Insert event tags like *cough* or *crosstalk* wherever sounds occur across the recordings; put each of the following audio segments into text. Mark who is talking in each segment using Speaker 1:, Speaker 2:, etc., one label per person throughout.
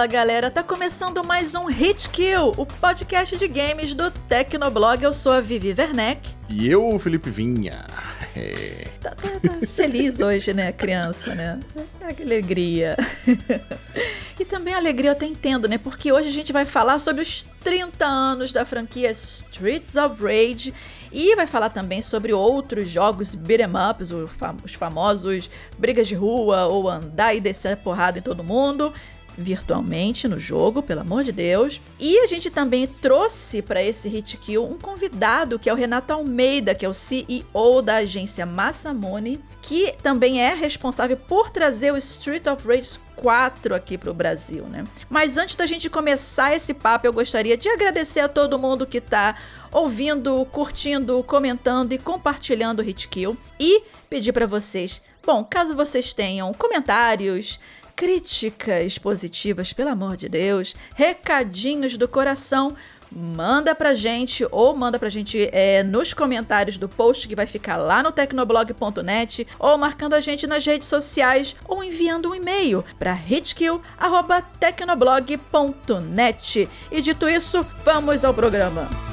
Speaker 1: Fala galera, tá começando mais um Hit Kill, o podcast de games do Tecnoblog. Eu sou a Vivi Werneck.
Speaker 2: E eu, Felipe Vinha. É...
Speaker 1: Tá, tá, tá feliz hoje, né, criança, né? Ah, que alegria. e também a alegria eu até entendo, né? Porque hoje a gente vai falar sobre os 30 anos da franquia Streets of Rage e vai falar também sobre outros jogos beat'em ups, os famosos brigas de rua ou andar e descer porrada em todo mundo virtualmente no jogo, pelo amor de Deus. E a gente também trouxe para esse Hit Kill um convidado que é o Renato Almeida, que é o CEO da agência Massamone, que também é responsável por trazer o Street of Rage 4 aqui para o Brasil, né? Mas antes da gente começar esse papo, eu gostaria de agradecer a todo mundo que está ouvindo, curtindo, comentando e compartilhando o Hit Kill e pedir para vocês, bom, caso vocês tenham comentários, críticas positivas, pelo amor de Deus, recadinhos do coração, manda pra gente ou manda pra gente é, nos comentários do post que vai ficar lá no tecnoblog.net ou marcando a gente nas redes sociais ou enviando um e-mail para hitkill@tecnoblog.net. E dito isso, vamos ao programa.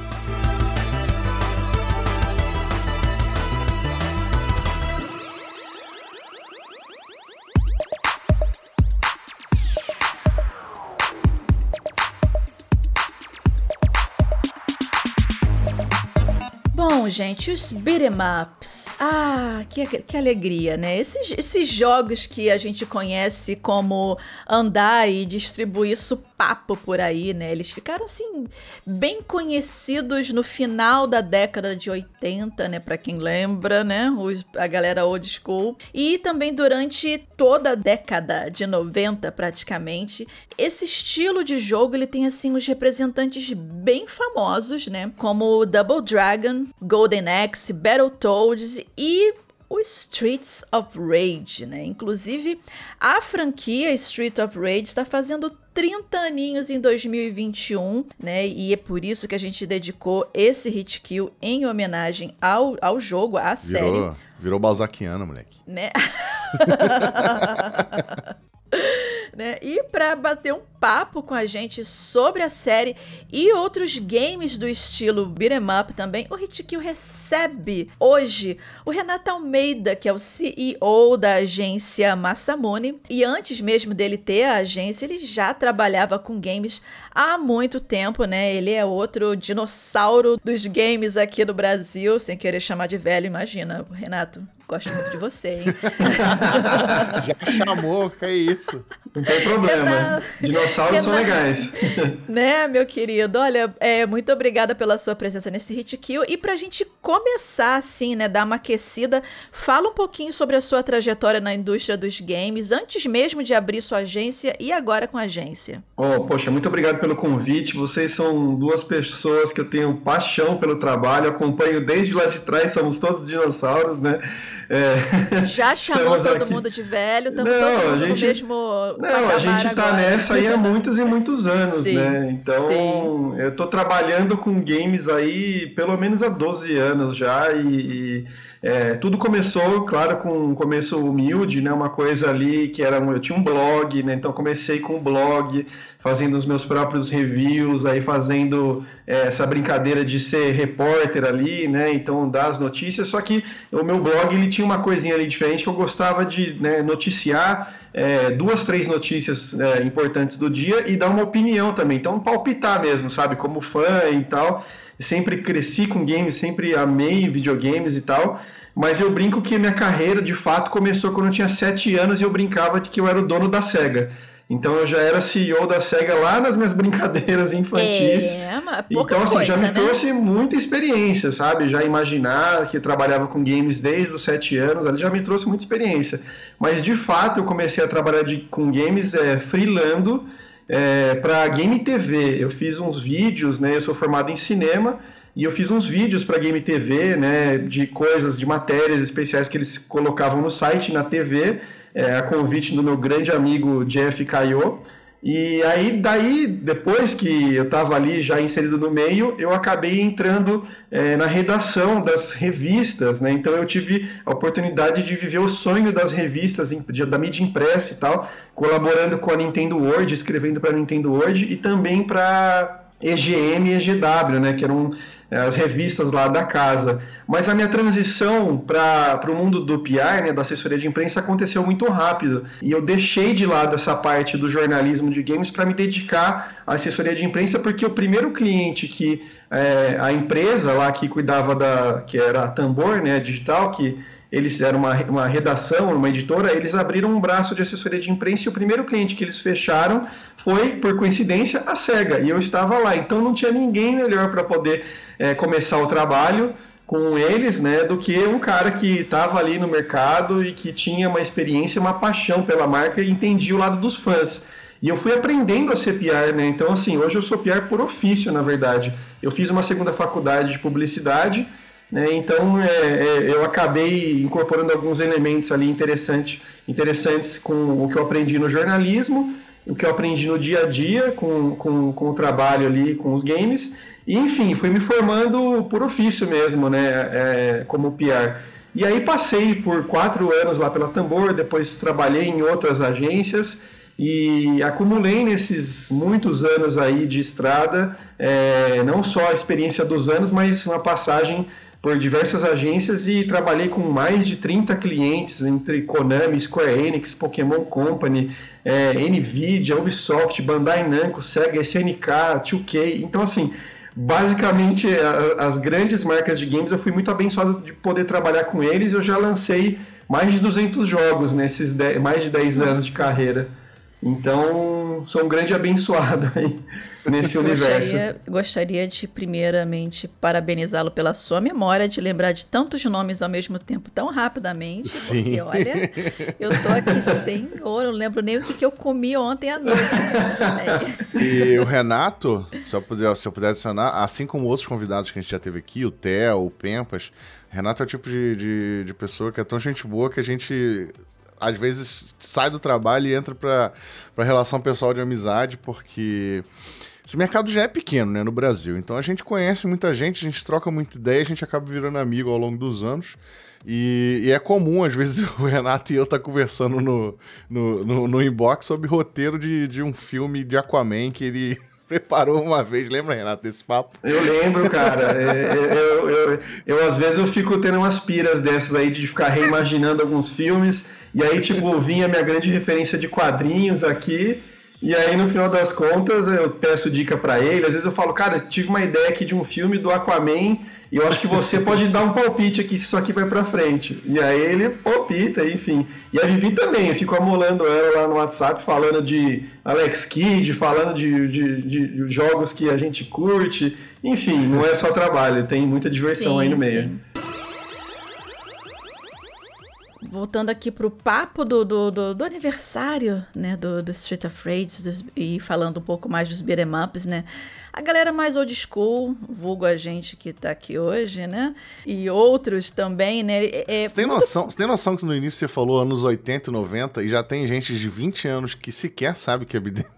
Speaker 1: Bom, gente, os beat'em ups. Ah, que, que alegria, né? Esses, esses jogos que a gente conhece como andar e distribuir supapo por aí, né? Eles ficaram, assim, bem conhecidos no final da década de 80, né? Pra quem lembra, né? Os, a galera old school. E também durante toda a década de 90, praticamente. Esse estilo de jogo, ele tem, assim, os representantes bem famosos, né? Como o Double Dragon, Golden Axe, Battletoads e o Streets of Rage, né? Inclusive, a franquia Street of Rage está fazendo 30 aninhos em 2021, né? E é por isso que a gente dedicou esse hit kill em homenagem ao, ao jogo, à
Speaker 2: virou,
Speaker 1: série.
Speaker 2: Virou balzaquiana, moleque.
Speaker 1: Né? *laughs* *laughs* né? E para bater um papo com a gente sobre a série e outros games do estilo beat'em up também, o Hitkill recebe hoje o Renato Almeida, que é o CEO da agência Massamune. E antes mesmo dele ter a agência, ele já trabalhava com games há muito tempo, né? Ele é outro dinossauro dos games aqui no Brasil, sem querer chamar de velho, imagina, Renato. Gosto muito de você, hein? *laughs*
Speaker 2: Já chamou, que é isso.
Speaker 3: Não tem problema. Dinossauros são legais. *laughs*
Speaker 1: né, meu querido? Olha, é, muito obrigada pela sua presença nesse Hit Kill. E pra gente começar, assim, né, dar uma aquecida, fala um pouquinho sobre a sua trajetória na indústria dos games, antes mesmo de abrir sua agência e agora com a agência.
Speaker 3: Oh, poxa, muito obrigado pelo convite. Vocês são duas pessoas que eu tenho paixão pelo trabalho, acompanho desde lá de trás, somos todos dinossauros, né?
Speaker 1: É, *laughs* Já chamou todo aqui. mundo de velho, estamos todo mundo gente, no mesmo
Speaker 3: Não, a gente está nessa aí há muitos e muitos *laughs* anos, sim, né? Então, sim. eu estou trabalhando com games aí pelo menos há 12 anos já e, e é, tudo começou, claro, com um começo humilde, né? Uma coisa ali que era eu tinha um blog, né? Então comecei com um blog, fazendo os meus próprios reviews, aí fazendo é, essa brincadeira de ser repórter ali, né? Então dar as notícias. Só que o meu blog ele tinha uma coisinha ali diferente que eu gostava de né, noticiar é, duas, três notícias é, importantes do dia e dar uma opinião também. Então palpitar mesmo, sabe? Como fã e tal sempre cresci com games, sempre amei videogames e tal. Mas eu brinco que minha carreira de fato começou quando eu tinha 7 anos e eu brincava de que eu era o dono da SEGA. Então eu já era CEO da SEGA lá nas minhas brincadeiras *laughs* infantis.
Speaker 1: É, mas pouca
Speaker 3: então, assim,
Speaker 1: coisa,
Speaker 3: já me
Speaker 1: né?
Speaker 3: trouxe muita experiência, sabe? Já imaginar que trabalhava com games desde os 7 anos, ali já me trouxe muita experiência. Mas de fato eu comecei a trabalhar de, com games é, freelando é, para Game TV. Eu fiz uns vídeos, né? Eu sou formado em cinema e eu fiz uns vídeos para Game TV, né? De coisas, de matérias especiais que eles colocavam no site, na TV, é, a convite do meu grande amigo Jeff Caio. E aí, daí, depois que eu estava ali já inserido no meio, eu acabei entrando é, na redação das revistas, né? Então eu tive a oportunidade de viver o sonho das revistas, da mídia impressa e tal, colaborando com a Nintendo World, escrevendo para a Nintendo World e também para EGM e EGW, né? Que eram as revistas lá da casa. Mas a minha transição para o mundo do PR, né, da assessoria de imprensa, aconteceu muito rápido. E eu deixei de lado essa parte do jornalismo de games para me dedicar à assessoria de imprensa, porque o primeiro cliente que é, a empresa lá que cuidava da. que era a Tambor, né, digital, que eles eram uma, uma redação, uma editora, eles abriram um braço de assessoria de imprensa e o primeiro cliente que eles fecharam foi, por coincidência, a SEGA. E eu estava lá, então não tinha ninguém melhor para poder é, começar o trabalho com eles, né, do que um cara que estava ali no mercado e que tinha uma experiência, uma paixão pela marca e entendia o lado dos fãs. E eu fui aprendendo a ser PR, né? Então, assim, hoje eu sou PR por ofício, na verdade. Eu fiz uma segunda faculdade de publicidade, né? Então, é, é, eu acabei incorporando alguns elementos ali interessantes, interessantes com o que eu aprendi no jornalismo, o que eu aprendi no dia a dia com, com, com o trabalho ali com os games e, enfim, fui me formando por ofício mesmo, né, é, como PR. E aí passei por quatro anos lá pela Tambor, depois trabalhei em outras agências e acumulei nesses muitos anos aí de estrada, é, não só a experiência dos anos, mas uma passagem por diversas agências e trabalhei com mais de 30 clientes, entre Konami, Square Enix, Pokémon Company, é, Nvidia, Ubisoft, Bandai Namco, Sega, SNK, 2K. Então, assim, basicamente as grandes marcas de games eu fui muito abençoado de poder trabalhar com eles. Eu já lancei mais de 200 jogos nesses 10, mais de 10 anos de carreira. Então, sou um grande abençoado aí nesse universo.
Speaker 1: Gostaria, gostaria de, primeiramente, parabenizá-lo pela sua memória de lembrar de tantos nomes ao mesmo tempo tão rapidamente. Sim. Porque, olha, eu tô aqui *laughs* sem ouro, não lembro nem o que, que eu comi ontem à noite.
Speaker 2: e o Renato, se eu, puder, se eu puder adicionar, assim como outros convidados que a gente já teve aqui, o Theo, o Pempas, Renato é o tipo de, de, de pessoa que é tão gente boa que a gente às vezes sai do trabalho e entra para relação pessoal de amizade, porque esse mercado já é pequeno, né, no Brasil. Então a gente conhece muita gente, a gente troca muita ideia, a gente acaba virando amigo ao longo dos anos. E, e é comum, às vezes, *laughs* o Renato e eu tá conversando no, no, no, no inbox sobre roteiro de, de um filme de Aquaman que ele *laughs* preparou uma vez, lembra, Renato, desse papo?
Speaker 3: Eu lembro, cara. *laughs* É, é, eu, eu, eu, eu, às vezes, eu fico tendo umas piras dessas aí de ficar reimaginando alguns filmes e aí, tipo, vinha minha grande referência de quadrinhos aqui. E aí, no final das contas, eu peço dica para ele. Às vezes eu falo, cara, tive uma ideia aqui de um filme do Aquaman e eu acho que você pode dar um palpite aqui se isso aqui vai pra frente. E aí ele palpita, enfim. E a Vivi também, eu fico amolando ela lá no WhatsApp, falando de Alex Kidd, falando de, de, de jogos que a gente curte. Enfim, não é só trabalho, tem muita diversão sim, aí no meio. Sim
Speaker 1: voltando aqui pro papo do, do, do, do aniversário, né, do, do Street of Rage dos, e falando um pouco mais dos beat'em ups, né, a galera mais old school, vulgo a gente que tá aqui hoje, né, e outros também, né.
Speaker 2: É, é você, tem noção, você tem noção que no início você falou anos 80 e 90 e já tem gente de 20 anos que sequer sabe que é beat'em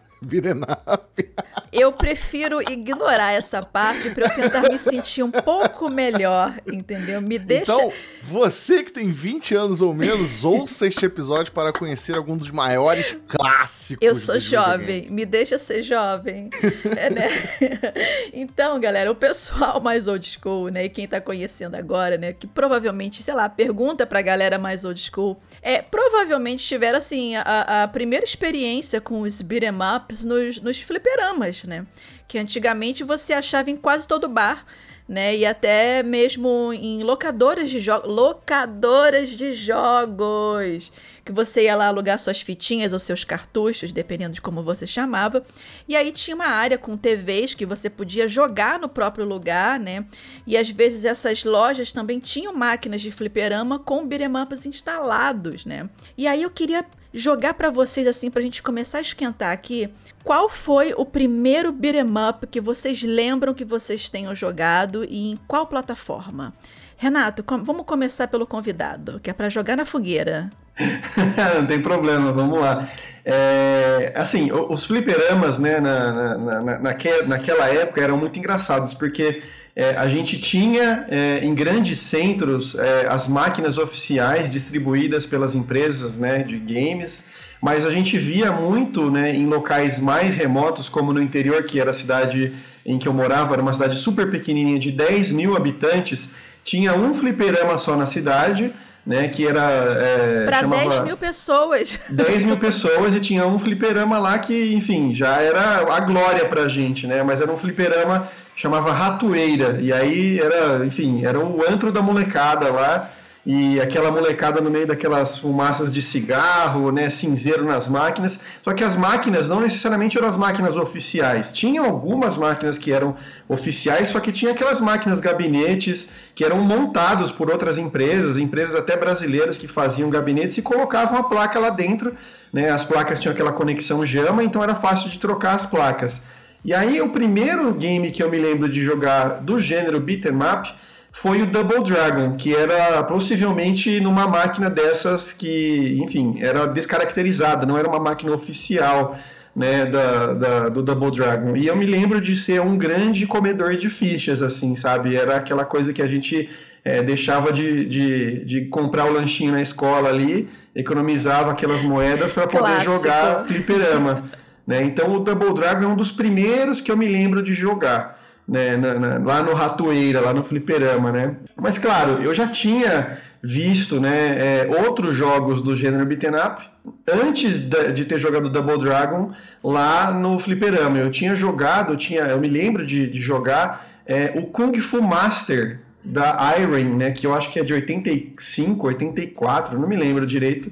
Speaker 1: eu prefiro ignorar essa parte para eu tentar me sentir um pouco melhor, entendeu? Me deixa.
Speaker 2: Então, você que tem 20 anos ou menos, ouça este episódio para conhecer alguns dos maiores clássicos.
Speaker 1: Eu sou jovem, me deixa ser jovem. é, né? *laughs* Então, galera, o pessoal mais old school, né? E quem tá conhecendo agora, né? Que provavelmente, sei lá, pergunta pra galera mais old school. É, provavelmente tiveram, assim, a, a primeira experiência com os beat'em up nos, nos fliperamas, né? Que antigamente você achava em quase todo bar, né? E até mesmo em locadoras de jogos. Locadoras de jogos! Que você ia lá alugar suas fitinhas ou seus cartuchos, dependendo de como você chamava. E aí tinha uma área com TVs que você podia jogar no próprio lugar, né? E às vezes essas lojas também tinham máquinas de fliperama com ups instalados, né? E aí eu queria jogar para vocês assim pra gente começar a esquentar aqui. Qual foi o primeiro beat'em up que vocês lembram que vocês tenham jogado e em qual plataforma? Renato, com vamos começar pelo convidado, que é para jogar na fogueira. *laughs*
Speaker 3: Não tem problema, vamos lá. É, assim, os fliperamas, né, na, na, na, naquela, naquela época eram muito engraçados, porque é, a gente tinha é, em grandes centros é, as máquinas oficiais distribuídas pelas empresas né, de games, mas a gente via muito né, em locais mais remotos, como no interior, que era a cidade em que eu morava, era uma cidade super pequenininha de 10 mil habitantes, tinha um fliperama só na cidade, né, que era...
Speaker 1: É, Para 10 mil pessoas. *laughs*
Speaker 3: 10 mil pessoas e tinha um fliperama lá que, enfim, já era a glória pra gente, né, mas era um fliperama chamava Ratoeira, e aí era, enfim, era o antro da molecada lá, e aquela molecada no meio daquelas fumaças de cigarro, né, cinzeiro nas máquinas. Só que as máquinas não necessariamente eram as máquinas oficiais. Tinha algumas máquinas que eram oficiais, só que tinha aquelas máquinas gabinetes que eram montados por outras empresas, empresas até brasileiras que faziam gabinetes e colocavam a placa lá dentro. Né, as placas tinham aquela conexão JAMA, então era fácil de trocar as placas. E aí o primeiro game que eu me lembro de jogar do gênero beat'em up foi o Double Dragon, que era possivelmente numa máquina dessas que, enfim, era descaracterizada, não era uma máquina oficial né, da, da, do Double Dragon. E eu me lembro de ser um grande comedor de fichas, assim, sabe? Era aquela coisa que a gente é, deixava de, de, de comprar o lanchinho na escola ali, economizava aquelas moedas para poder Clássico. jogar fliperama. Né? Então o Double Dragon é um dos primeiros que eu me lembro de jogar né, na, na, lá no Ratoeira, lá no Fliperama, né? Mas claro, eu já tinha visto né, é, outros jogos do gênero beat'em up antes de ter jogado Double Dragon lá no Fliperama. Eu tinha jogado, eu, tinha, eu me lembro de, de jogar é, o Kung Fu Master da Iron, né, que eu acho que é de 85, 84, não me lembro direito.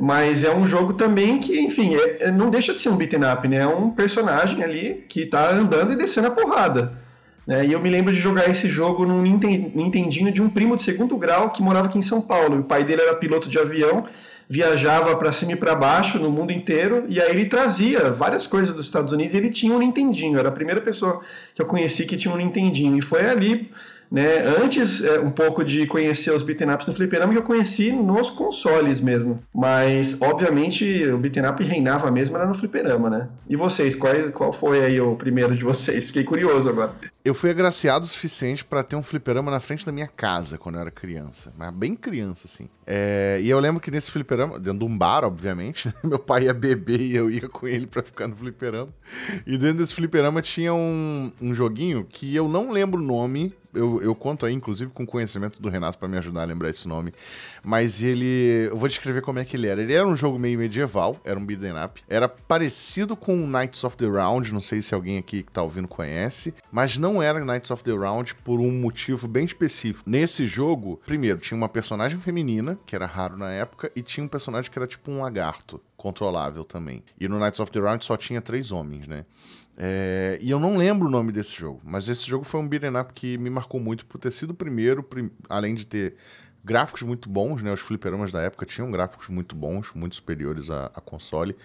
Speaker 3: Mas é um jogo também que, enfim, é, é não deixa de ser um beat'em up, né? É um personagem ali que tá andando e descendo a porrada. Né? E eu me lembro de jogar esse jogo num Nintendinho de um primo de segundo grau que morava aqui em São Paulo. O pai dele era piloto de avião, viajava para cima e para baixo no mundo inteiro, e aí ele trazia várias coisas dos Estados Unidos e ele tinha um Nintendinho. Era a primeira pessoa que eu conheci que tinha um Nintendinho. E foi ali né? Antes, é, um pouco de conhecer os beat'em ups no fliperama, que eu conheci nos consoles mesmo. Mas, obviamente, o beat'em up reinava mesmo era no fliperama, né? E vocês, qual, qual foi aí o primeiro de vocês? Fiquei curioso agora.
Speaker 2: Eu fui agraciado o suficiente para ter um fliperama na frente da minha casa quando eu era criança. Mas bem criança, assim. É, e eu lembro que nesse fliperama, dentro de um bar, obviamente, *laughs* meu pai ia beber e eu ia com ele pra ficar no fliperama. E dentro desse fliperama tinha um, um joguinho que eu não lembro o nome, eu, eu conto aí, inclusive, com conhecimento do Renato para me ajudar a lembrar esse nome. Mas ele. Eu vou descrever como é que ele era. Ele era um jogo meio medieval, era um beat'em up. Era parecido com Knights of the Round, não sei se alguém aqui que tá ouvindo conhece, mas não era Knights of the Round por um motivo bem específico. Nesse jogo, primeiro, tinha uma personagem feminina, que era raro na época, e tinha um personagem que era tipo um lagarto controlável também. E no Knights of the Round só tinha três homens, né? É, e eu não lembro o nome desse jogo, mas esse jogo foi um beat'em up que me marcou muito por ter sido o primeiro, prim além de ter gráficos muito bons, né? Os fliperamas da época tinham gráficos muito bons, muito superiores a, a console.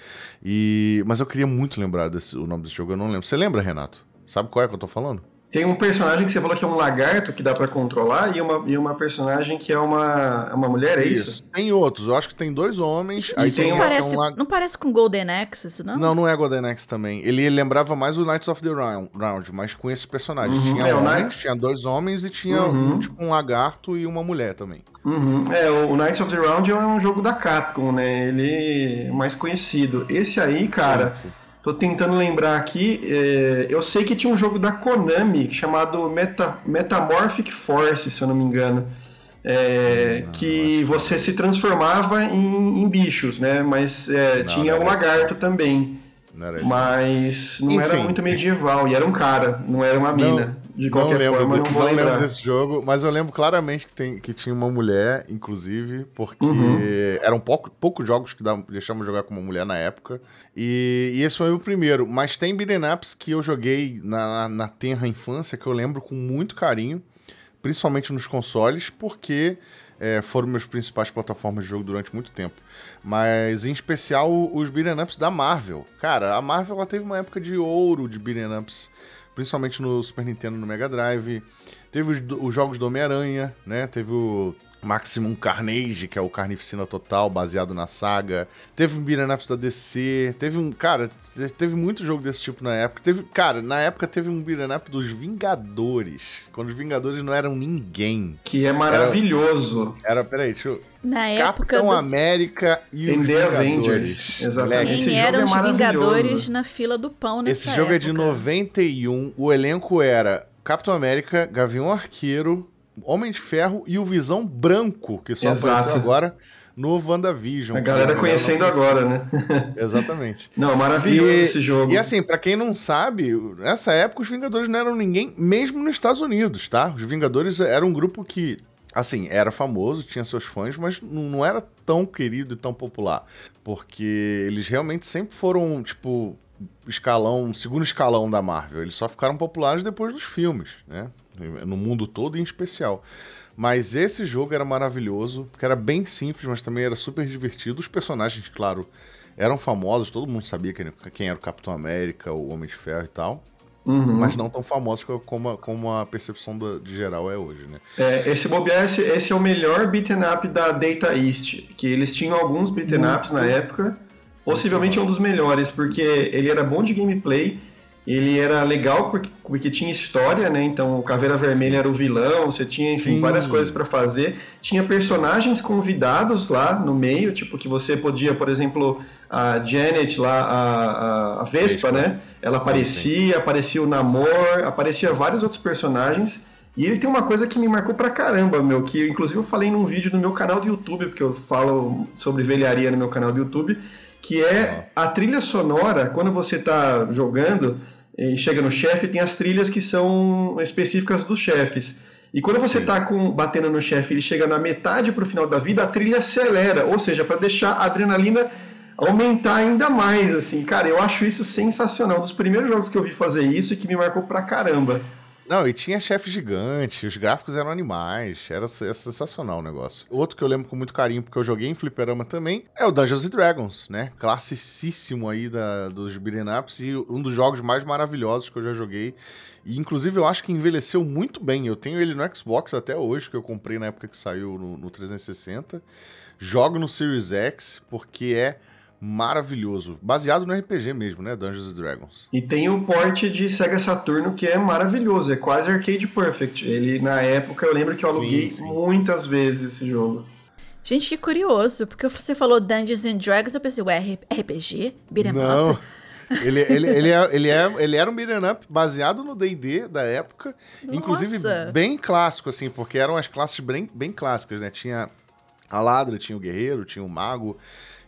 Speaker 2: E mas eu queria muito lembrar desse, o nome desse jogo, eu não lembro. Você lembra, Renato? Sabe qual é que eu tô falando?
Speaker 3: Tem um personagem que você falou que é um lagarto que dá para controlar e uma, e uma personagem que é uma, uma mulher, é isso? isso?
Speaker 2: Tem outros, eu acho que tem dois homens.
Speaker 1: Aí tem não, parece, é um lag... não parece com Golden Axe, isso não?
Speaker 2: Não, não é Golden Axe também. Ele lembrava mais o Knights of the Round, mas com esses personagens. Uhum. Tinha é, homens, tinha dois homens e tinha uhum. um, tipo um lagarto e uma mulher também.
Speaker 3: Uhum. É, o Knights of the Round é um jogo da Capcom, né? Ele é mais conhecido. Esse aí, cara... Sim, sim Tô tentando lembrar aqui. É, eu sei que tinha um jogo da Konami chamado Meta, Metamorphic Force, se eu não me engano. É, que você se transformava em, em bichos, né? Mas é, não, tinha o um lagarto também. Não mas não Enfim. era muito medieval, e era um cara, não era uma mina. Não, de qualquer
Speaker 2: não
Speaker 3: forma,
Speaker 2: não não lembro desse jogo, mas eu lembro claramente que, tem, que tinha uma mulher, inclusive, porque uhum. eram pouco, poucos jogos que deixamos jogar com uma mulher na época. E, e, esse foi o primeiro. Mas tem beat'em ups que eu joguei na, na tenra infância, que eu lembro com muito carinho, principalmente nos consoles, porque é, foram meus principais plataformas de jogo durante muito tempo. Mas, em especial, os beat'em ups da Marvel. Cara, a Marvel ela teve uma época de ouro de beat'em ups, principalmente no Super Nintendo no Mega Drive. Teve os, os jogos do Homem-Aranha, né? Teve o Maximum Carnage, que é o Carnificina Total, baseado na saga. Teve um beat'em ups da DC. Teve um. Cara, teve muito jogo desse tipo na época. Teve, cara, na época teve um beat'em up dos Vingadores. Quando os Vingadores não eram ninguém.
Speaker 3: Que é maravilhoso.
Speaker 2: Era, era peraí, deixa eu.
Speaker 1: Na época.
Speaker 2: Capitão do... América e os Vingadores. Avengers.
Speaker 1: Exatamente. Quem eram é os Vingadores na fila do pão nessa
Speaker 2: Esse jogo
Speaker 1: época.
Speaker 2: é de 91. O elenco era Capitão América, Gavião Arqueiro, Homem de Ferro e o Visão Branco, que só Exato. apareceu agora no WandaVision.
Speaker 3: A galera conhecendo agora, né? *laughs*
Speaker 2: Exatamente.
Speaker 3: Não, maravilhoso e, esse jogo.
Speaker 2: E assim, para quem não sabe, nessa época os Vingadores não eram ninguém, mesmo nos Estados Unidos, tá? Os Vingadores eram um grupo que, assim, era famoso, tinha seus fãs, mas não era tão querido e tão popular. Porque eles realmente sempre foram, tipo, escalão, segundo escalão da Marvel. Eles só ficaram populares depois dos filmes, né? No mundo todo em especial. Mas esse jogo era maravilhoso, porque era bem simples, mas também era super divertido. Os personagens, claro, eram famosos, todo mundo sabia quem era o Capitão América, o Homem de Ferro e tal. Uhum. Mas não tão famosos como a, como a percepção do, de geral é hoje, né?
Speaker 3: É, esse bobear, esse, esse é o melhor beat'em up da Data East, que eles tinham alguns beat'em ups na época, possivelmente é um dos melhores, porque ele era bom de gameplay, ele era legal porque, porque tinha história, né? Então o Caveira Vermelha Sim. era o vilão, você tinha enfim, várias coisas para fazer. Tinha personagens convidados lá no meio, tipo que você podia, por exemplo, a Janet lá, a, a, a Vespa, né? Ela aparecia, sim, aparecia o Namor, aparecia vários outros personagens. E ele tem uma coisa que me marcou pra caramba, meu, que inclusive eu falei num vídeo no meu canal do YouTube, porque eu falo sobre velharia no meu canal do YouTube, que é a trilha sonora, quando você tá jogando, e chega no chefe, tem as trilhas que são específicas dos chefes. E quando você está batendo no chefe, ele chega na metade para o final da vida, a trilha acelera, ou seja, para deixar a adrenalina aumentar ainda mais, assim. Cara, eu acho isso sensacional. Um dos primeiros jogos que eu vi fazer isso e que me marcou pra caramba.
Speaker 2: Não, e tinha chefe gigante, os gráficos eram animais, era, era, sensacional o negócio. Outro que eu lembro com muito carinho, porque eu joguei em fliperama também, é o Dungeons Dragons, né? Classicíssimo aí da, dos beat'em ups e um dos jogos mais maravilhosos que eu já joguei. E inclusive eu acho que envelheceu muito bem. Eu tenho ele no Xbox até hoje, que eu comprei na época que saiu no, no 360. Jogo no Series X, porque é maravilhoso. Baseado no RPG mesmo, né? Dungeons Dragons.
Speaker 3: E tem o porte de Sega Saturno que é maravilhoso, é quase Arcade Perfect. Ele, na época, eu lembro que eu aluguei sim, sim. muitas vezes esse jogo.
Speaker 1: Gente, que curioso, porque você falou Dungeons and Dragons, eu pensei, ué, RPG?
Speaker 2: Beat'em Não. *laughs* Ele, ele, ele, é, ele, é, ele era um beat'em up baseado no D&D da época, Nossa. inclusive bem clássico, assim, porque eram as classes bem, bem clássicas, né? Tinha a ladra, tinha o guerreiro, tinha o mago,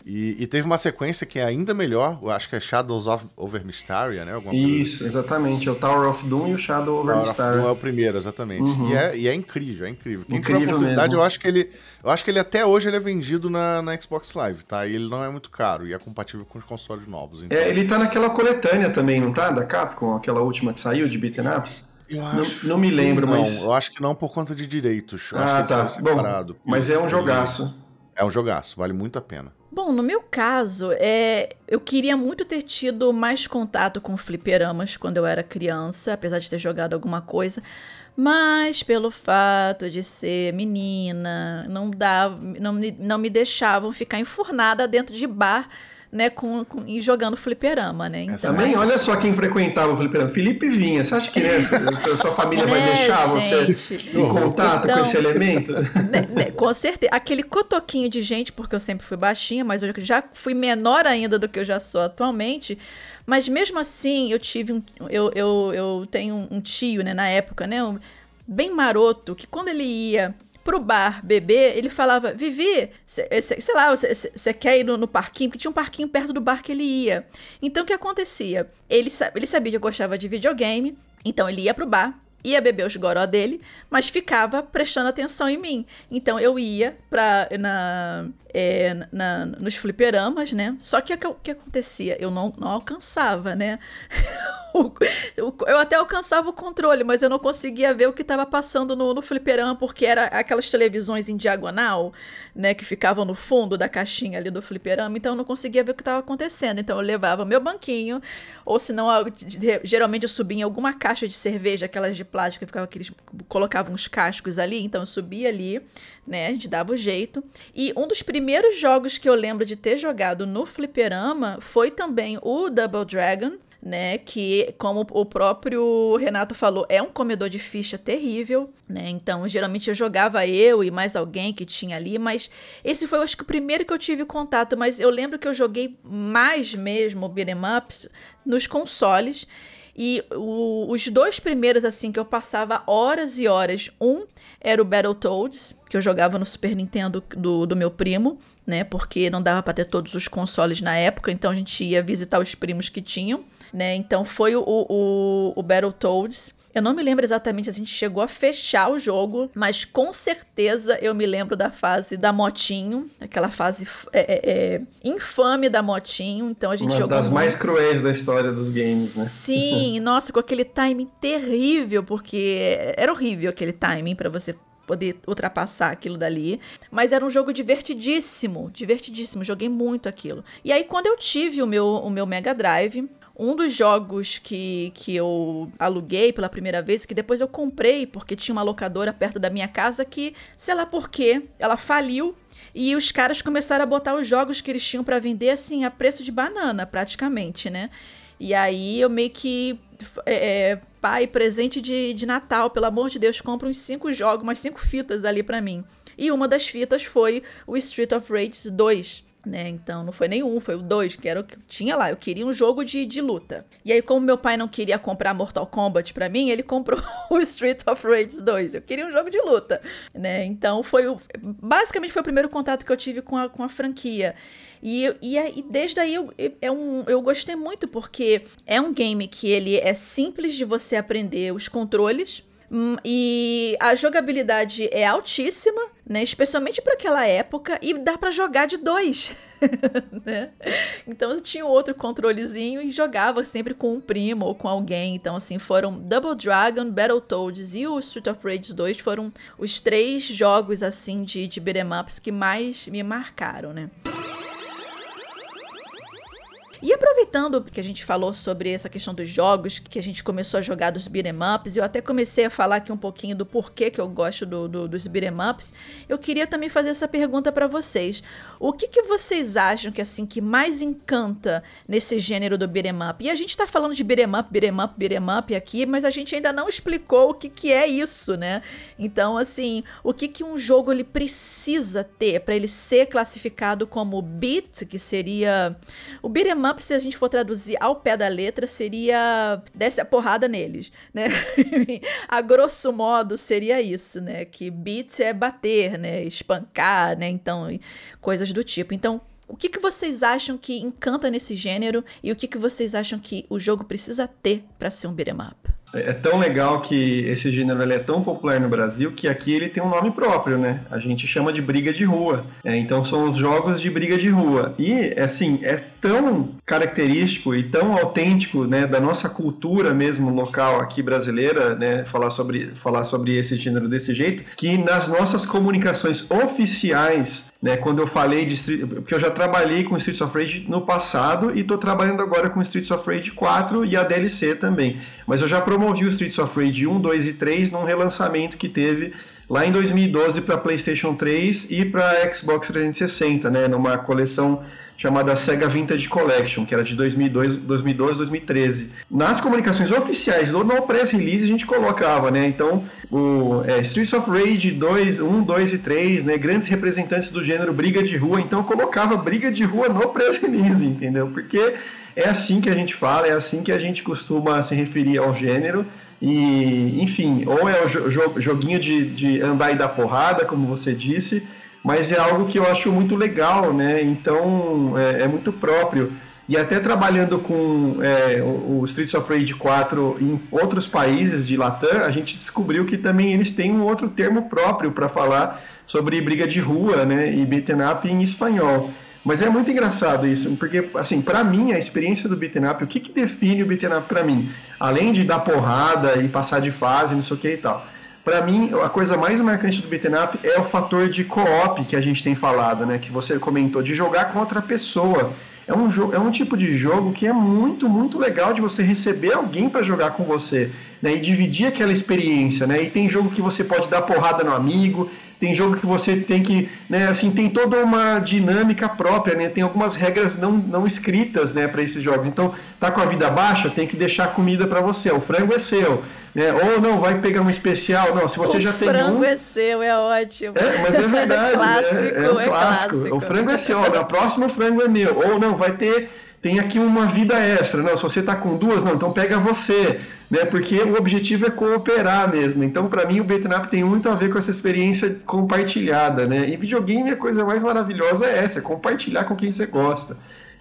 Speaker 2: e, e, teve uma sequência que é ainda melhor, eu acho que é Shadows of Over Mysteria, né?
Speaker 3: Alguma Isso, assim. exatamente. É o Tower of Doom e o Shadow Over Tower Mysteria. Of Doom
Speaker 2: é o primeiro, exatamente. Uhum. E, é, e é incrível, é incrível. Quem incrível tiver oportunidade, mesmo. eu acho que ele. Eu acho que ele até hoje ele é vendido na, na Xbox Live, tá? E ele não é muito caro e é compatível com os consoles novos.
Speaker 3: Então... É, ele tá naquela coletânea também, não tá? Da Capcom, aquela última que saiu de Beaten Ups.
Speaker 2: Eu acho
Speaker 3: não, não me lembro,
Speaker 2: não,
Speaker 3: mas.
Speaker 2: Eu acho que não por conta de direitos. Eu
Speaker 3: ah, tá. Bom, mas é um jogaço.
Speaker 2: É um jogaço, vale muito a pena.
Speaker 1: Bom, no meu caso, é, eu queria muito ter tido mais contato com fliperamas quando eu era criança, apesar de ter jogado alguma coisa. Mas pelo fato de ser menina, não, dava, não, não me deixavam ficar enfurnada dentro de bar né, com, com, e jogando fliperama, né?
Speaker 3: Então, Também, olha só quem frequentava o fliperama. Felipe Vinha. Você acha que né, sua família vai né, deixar gente? você em contato então, com esse elemento?
Speaker 1: Né, né, com certeza. Aquele cotoquinho de gente, porque eu sempre fui baixinha, mas eu já fui menor ainda do que eu já sou atualmente. Mas mesmo assim, eu tive um. Eu, eu, eu tenho um tio, né, na época, né? Um, bem maroto, que quando ele ia pro bar beber, ele falava: Vivi, cê, cê, sei lá, você quer ir no, no, parquinho? Porque tinha um parquinho perto do bar que ele ia. Então o que acontecia? Ele, ele sabia que eu gostava de videogame, então ele ia pro bar, ia beber os goró dele, mas ficava prestando atenção em mim. Então eu ia pra, na, é, na, nos fliperamas, né? Só que o que, que acontecia? Eu não, não alcançava, né? *laughs* eu até alcançava o controle, mas eu não conseguia ver o que estava passando no, no fliperama, porque era aquelas televisões em diagonal, né, que ficavam no fundo da caixinha ali do fliperama, então eu não conseguia ver o que estava acontecendo. Então eu levava meu banquinho, ou senão, geralmente eu subia em alguma caixa de cerveja, aquelas de plástico, que ficava aqueles, colocavam uns cascos ali, então eu subia ali, né, a gente dava o jeito. E um dos primeiros jogos que eu lembro de ter jogado no fliperama foi também o Double Dragon, né? Que, como o próprio Renato falou, é um comedor de ficha terrível, né? Então, geralmente eu jogava eu e mais alguém que tinha ali, mas esse foi, acho que, o primeiro que eu tive contato. Mas eu lembro que eu joguei mais mesmo beat'em ups nos consoles. E o, os dois primeiros, assim, que eu passava horas e horas. Um era o Battletoads, que eu jogava no Super Nintendo do, do meu primo, né? Porque não dava para ter todos os consoles na época, então a gente ia visitar os primos que tinham né? Então foi o, o, o Battletoads. Eu não me lembro exatamente se a gente chegou a fechar o jogo, mas com certeza eu me lembro da fase da motinho, aquela fase é, é, é, infame da motinho. Então a gente
Speaker 3: Uma
Speaker 1: jogou.
Speaker 3: das
Speaker 1: muito.
Speaker 3: mais cruéis da história dos games, né?
Speaker 1: Sim, *laughs* nossa, com aquele timing terrível, porque era horrível aquele timing para você poder ultrapassar aquilo dali. Mas era um jogo divertidíssimo, divertidíssimo. Joguei muito aquilo. E aí, quando eu tive o meu, o meu Mega Drive, um dos jogos que, que eu aluguei pela primeira vez, que depois eu comprei porque tinha uma locadora perto da minha casa que, sei lá por quê, ela faliu e os caras começaram a botar os jogos que eles tinham para vender assim a preço de banana, praticamente, né? E aí eu meio que é, é, pai, presente de, de Natal, pelo amor de Deus, compra uns cinco jogos, umas cinco fitas ali para mim. E uma das fitas foi o Street of Rage 2. Né? Então não foi nenhum, foi o dois, que era o que tinha lá. Eu queria um jogo de, de luta. E aí, como meu pai não queria comprar Mortal Kombat para mim, ele comprou *laughs* o Street of Rage 2. Eu queria um jogo de luta, né? Então foi o. Basicamente foi o primeiro contato que eu tive com a, com a franquia. E, e, e, desde aí eu, é um, eu gostei muito, porque é um game que ele é simples de você aprender os controles e a jogabilidade é altíssima, né? Especialmente para aquela época, e dá para jogar de dois. *laughs* né? Então eu tinha outro controlezinho e jogava sempre com um primo ou com alguém. Então, assim, foram Double Dragon, Battletoads e o Street of Rage 2 foram os três jogos assim de, de beat'em ups que mais me marcaram, né? E aproveitando que a gente falou sobre essa questão dos jogos, que a gente começou a jogar dos beat'em ups, eu até comecei a falar aqui um pouquinho do porquê que eu gosto do, do, dos beat'em ups, eu queria também fazer essa pergunta para vocês. O que, que vocês acham que assim que mais encanta nesse gênero do beat'em up? E a gente tá falando de beat'em up, beat'em up, beat'em up aqui, mas a gente ainda não explicou o que, que é isso, né? Então, assim, o que, que um jogo ele precisa ter para ele ser classificado como beat, que seria o beat'em up se a gente for traduzir ao pé da letra, seria desce a porrada neles, né? *laughs* a grosso modo seria isso, né? Que beat é bater, né? Espancar, né? Então, coisas do tipo. Então, o que, que vocês acham que encanta nesse gênero e o que, que vocês acham que o jogo precisa ter para ser um beat'em up?
Speaker 3: É, é tão legal que esse gênero é tão popular no Brasil que aqui ele tem um nome próprio, né? A gente chama de briga de rua. É, então são os jogos de briga de rua. E, assim, é tão característico e tão autêntico né, da nossa cultura mesmo local aqui brasileira, né? Falar sobre, falar sobre esse gênero desse jeito, que nas nossas comunicações oficiais né, quando eu falei de porque eu já trabalhei com Streets of Rage no passado e estou trabalhando agora com Streets of Rage 4 e a DLC também. Mas eu já promovi o Streets of Rage 1, 2 e 3 num relançamento que teve lá em 2012 para PlayStation 3 e para Xbox 360, né, numa coleção chamada Sega Vintage Collection, que era de 2002, 2012, 2013. Nas comunicações oficiais ou no press release a gente colocava, né? Então, o é, Streets of Rage 2, 1, 2 e 3, né? Grandes representantes do gênero briga de rua, então colocava briga de rua no press release, entendeu? Porque é assim que a gente fala, é assim que a gente costuma se referir ao gênero. E, enfim, ou é o jo joguinho de, de andar e dar porrada, como você disse, mas é algo que eu acho muito legal, né? Então é, é muito próprio. E até trabalhando com é, o Streets of Rage 4 em outros países de Latam, a gente descobriu que também eles têm um outro termo próprio para falar sobre briga de rua né, e beaten up em espanhol. Mas é muito engraçado isso, porque, assim, para mim, a experiência do beat'em up, o que, que define o beat'em up pra mim? Além de dar porrada e passar de fase, não sei o que e tal. Para mim, a coisa mais marcante do beat'em up é o fator de co-op que a gente tem falado, né? Que você comentou, de jogar com outra pessoa. É um, é um tipo de jogo que é muito, muito legal de você receber alguém para jogar com você, né? E dividir aquela experiência, né? E tem jogo que você pode dar porrada no amigo, tem jogo que você tem que, né, assim, tem toda uma dinâmica própria, né? Tem algumas regras não, não escritas, né, para esses jogos. Então, tá com a vida baixa, tem que deixar comida para você. O frango é seu, né? Ou não, vai pegar um especial. Não, se você
Speaker 1: o
Speaker 3: já tem um...
Speaker 1: O frango é seu, é ótimo.
Speaker 3: É, mas é verdade. *laughs*
Speaker 1: é clássico,
Speaker 3: é, é, um
Speaker 1: é
Speaker 3: clássico.
Speaker 1: clássico.
Speaker 3: O frango é seu, ó, o próximo frango é meu. Ou não, vai ter tem aqui uma vida extra. Não, se você está com duas, não, então pega você, né? Porque o objetivo é cooperar mesmo. Então, para mim, o beat'em up tem muito a ver com essa experiência compartilhada, né? E videogame, a coisa mais maravilhosa é essa, é compartilhar com quem você gosta.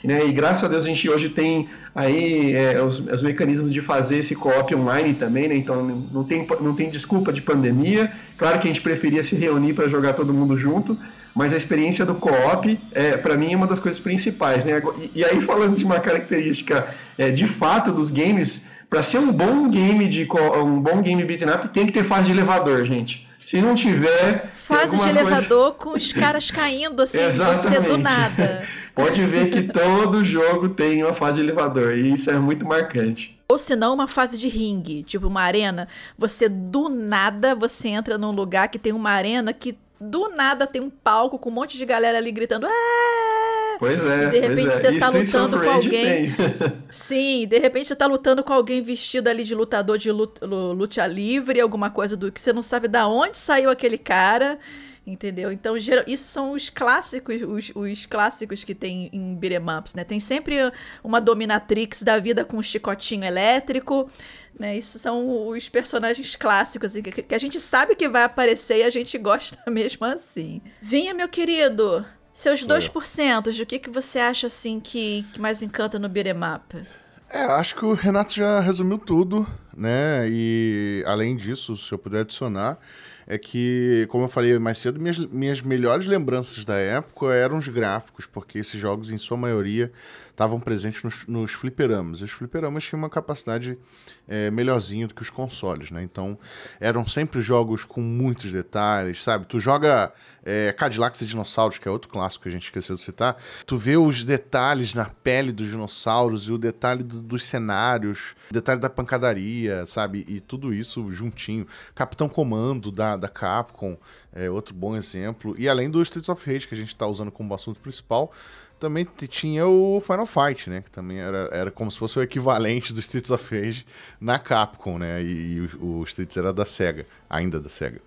Speaker 3: Né? E graças a Deus a gente hoje tem aí é, os, os, mecanismos de fazer esse co-op online também, né? Então não tem, não tem desculpa de pandemia. Claro que a gente preferia se reunir para jogar todo mundo junto, mas a experiência do co-op, é, para mim, é uma das coisas principais. Né? E, e aí, falando de uma característica é, de fato dos games, para ser um bom game de um bom game beat'em up, tem que ter fase de elevador, gente. Se não tiver.
Speaker 1: Fase de elevador com os caras caindo assim, você do *laughs* nada.
Speaker 3: Pode ver que todo jogo tem uma fase de elevador, e isso é muito marcante.
Speaker 1: Ou se não, uma fase de ringue, tipo uma arena. Você do nada você entra num lugar que tem uma arena que do nada tem um palco com um monte de galera ali gritando. Aaah!
Speaker 3: Pois é.
Speaker 1: E de repente
Speaker 3: é.
Speaker 1: você tá lutando com alguém. *laughs* Sim, de repente você tá lutando com alguém vestido ali de lutador de luta, luta livre, alguma coisa do que você não sabe da onde saiu aquele cara. Entendeu? Então, isso são os clássicos, os, os clássicos que tem em beat'em ups, né? Tem sempre uma dominatrix da vida com um chicotinho elétrico, né? Esses são os personagens clássicos assim, que, que a gente sabe que vai aparecer e a gente gosta *laughs* mesmo assim. Vinha, meu querido, seus 2%, de o que, que você acha assim que, que mais encanta no beat'em up?
Speaker 2: É, acho que o Renato já resumiu tudo, né? E além disso, se eu puder adicionar, é que, como eu falei mais cedo, minhas, minhas melhores lembranças da época eram os gráficos, porque esses jogos, em sua maioria, estavam presentes nos, nos fliperamas. Os fliperamas tinham uma capacidade é, melhorzinha do que os consoles, né? Então, eram sempre jogos com muitos detalhes, sabe? Tu joga é, Cadillacs e Dinossauros, que é outro clássico que a gente esqueceu de citar, tu vê os detalhes na pele dos dinossauros e o detalhe do, dos cenários, o detalhe da pancadaria, sabe? E tudo isso juntinho. Capitão Comando da, da Capcom é outro bom exemplo. E além do Streets of Rage, que a gente está usando como assunto principal, também tinha o Final Fight, né? Que também era, era como se fosse o equivalente do Streets of Rage na Capcom, né? E, e o, o, Streets era da SEGA, ainda da SEGA.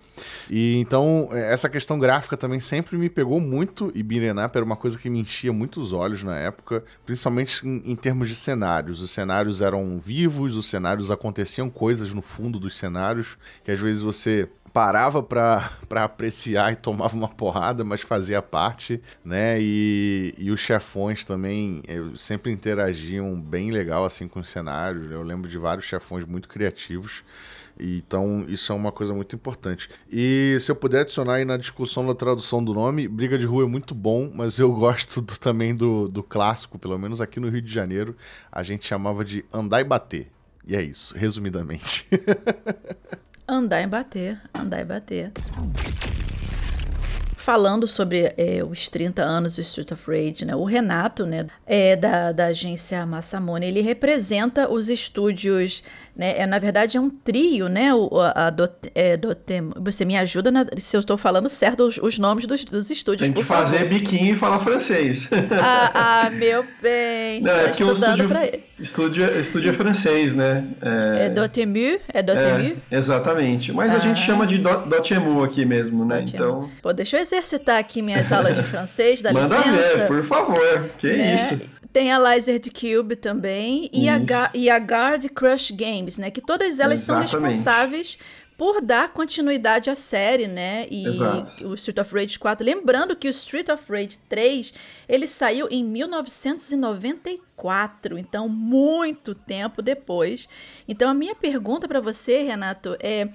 Speaker 2: E então, é, essa questão gráfica também sempre me pegou muito, e Up era uma coisa que me enchia muito os olhos na época, principalmente em, em termos de cenários. Os cenários eram vivos, os cenários aconteciam coisas no fundo dos cenários, que às vezes você parava para apreciar e tomava uma porrada, mas fazia parte, né? E, e os chefões também sempre interagiam bem legal assim com os cenários. Eu lembro de vários chefões muito criativos. Então, isso é uma coisa muito importante. E se eu puder adicionar aí na discussão da tradução do nome, Briga de Rua é muito bom, mas eu gosto do, também do, do clássico, pelo menos aqui no Rio de Janeiro, a gente chamava de Andar e Bater. E é isso, resumidamente. *laughs*
Speaker 1: Andar e bater, andar e bater. Falando sobre é, os 30 anos do Street of Rage, né? O Renato, né, é, da, da agência Massamone, ele representa os estúdios né? É, na verdade, é um trio, né? O, a, a é, Dotem, você me ajuda na, se eu estou falando certo os, os nomes dos, dos estúdios,
Speaker 3: Tem que fazer favor. biquinho e falar francês.
Speaker 1: Ah, *laughs* ah meu bem. Não, é que o estúdio, pra...
Speaker 3: estúdio, estúdio é francês, né?
Speaker 1: É, é Dotemu? É Dotemu?
Speaker 3: É, exatamente. Mas ah. a gente chama de Dotemu aqui mesmo, né?
Speaker 1: Dotemu.
Speaker 3: Então...
Speaker 1: Pô, deixa eu exercitar aqui minhas aulas de francês, dá
Speaker 3: Manda
Speaker 1: licença.
Speaker 3: Manda ver, por favor. Que né? isso.
Speaker 1: Tem a Lizard Cube também e a, e a Guard Crush Games, né? Que todas elas Exatamente. são responsáveis por dar continuidade à série, né? E Exato. o Street of Rage 4. Lembrando que o Street of Rage 3 ele saiu em 1994, então muito tempo depois. Então a minha pergunta para você, Renato, é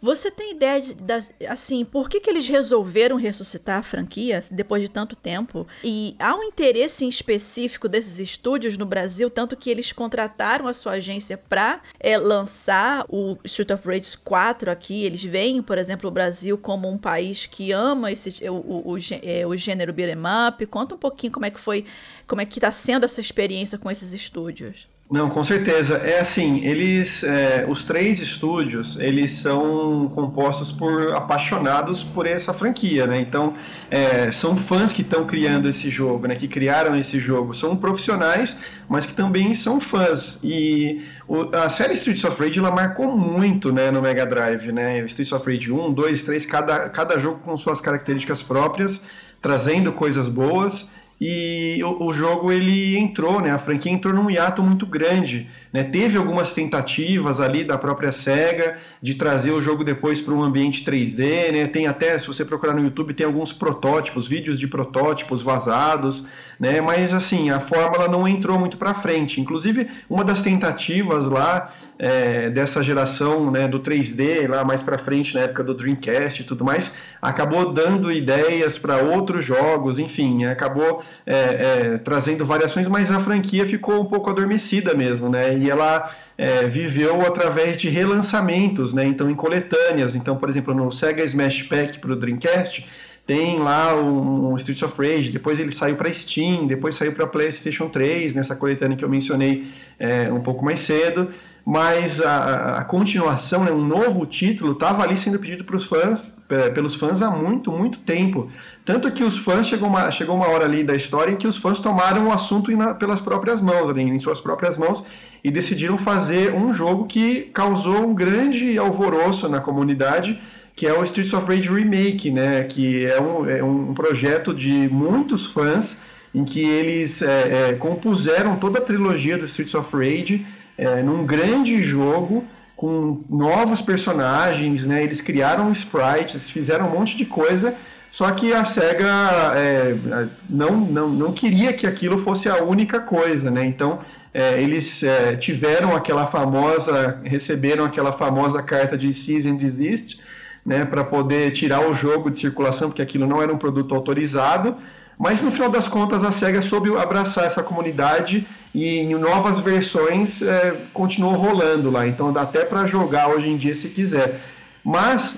Speaker 1: Você tem ideia de, assim, por que, que eles resolveram ressuscitar a franquia depois de tanto tempo? E há um interesse em específico desses estúdios no Brasil, tanto que eles contrataram a sua agência para é, lançar o Street of Rage 4 aqui. Eles veem, por exemplo, o Brasil como um país que ama esse, o, o, o, é, o gênero beat'em up. Conta um pouquinho como é que foi, como é que está sendo essa experiência com esses estúdios.
Speaker 3: Não, com certeza. É assim, eles, é, os três estúdios, eles são compostos por apaixonados por essa franquia, né? Então, é, são fãs que estão criando esse jogo, né? Que criaram esse jogo. São profissionais, mas que também são fãs. E o, a série Streets of Rage, ela marcou muito, né? No Mega Drive, né? Streets of Rage 1, 2, 3, cada, cada jogo com suas características próprias, trazendo coisas boas e o, o, jogo ele entrou, né? A franquia entrou num hiato muito grande, né? Teve algumas tentativas ali da própria Sega de trazer o jogo depois para um ambiente 3D, né? Tem até, se você procurar no YouTube, tem alguns protótipos, vídeos de protótipos vazados, né? Mas assim, a fórmula não entrou muito para frente. Inclusive, uma das tentativas lá é, dessa geração né, do 3D, lá mais para frente, na época do Dreamcast e tudo mais, acabou dando ideias para outros jogos, enfim, acabou é, é, trazendo variações, mas a franquia ficou um pouco adormecida mesmo, né? E ela é, viveu através de relançamentos, né? Então, em coletâneas. Então, por exemplo, no Sega Smash Pack para o Dreamcast, tem lá um, um Streets of Rage, depois ele saiu para Steam, depois saiu para PlayStation 3, nessa coletânea que eu mencionei é, um pouco mais cedo mas a, a continuação, né, um novo título, estava ali sendo pedido para fãs, pelos fãs há muito, muito tempo. Tanto que os fãs chegou uma, chegou uma hora ali da história em que os fãs tomaram o assunto na, pelas próprias mãos, ali, em suas próprias mãos, e decidiram fazer um jogo que causou um grande alvoroço na comunidade, que é o Streets of Rage Remake, né? Que é um, é um projeto de muitos fãs em que eles é, é, compuseram toda a trilogia do Streets of Rage é, num grande jogo com novos personagens, né? Eles criaram sprites, fizeram um monte de coisa, só que a SEGA é, não, não, não queria que aquilo fosse a única coisa, né? Então é, eles é, tiveram aquela famosa, receberam aquela famosa carta de cease and desist, né? Para poder tirar o jogo de circulação, porque aquilo não era um produto autorizado. Mas no final das contas a SEGA soube abraçar essa comunidade e em novas versões é, continuou rolando lá, então dá até para jogar hoje em dia se quiser. Mas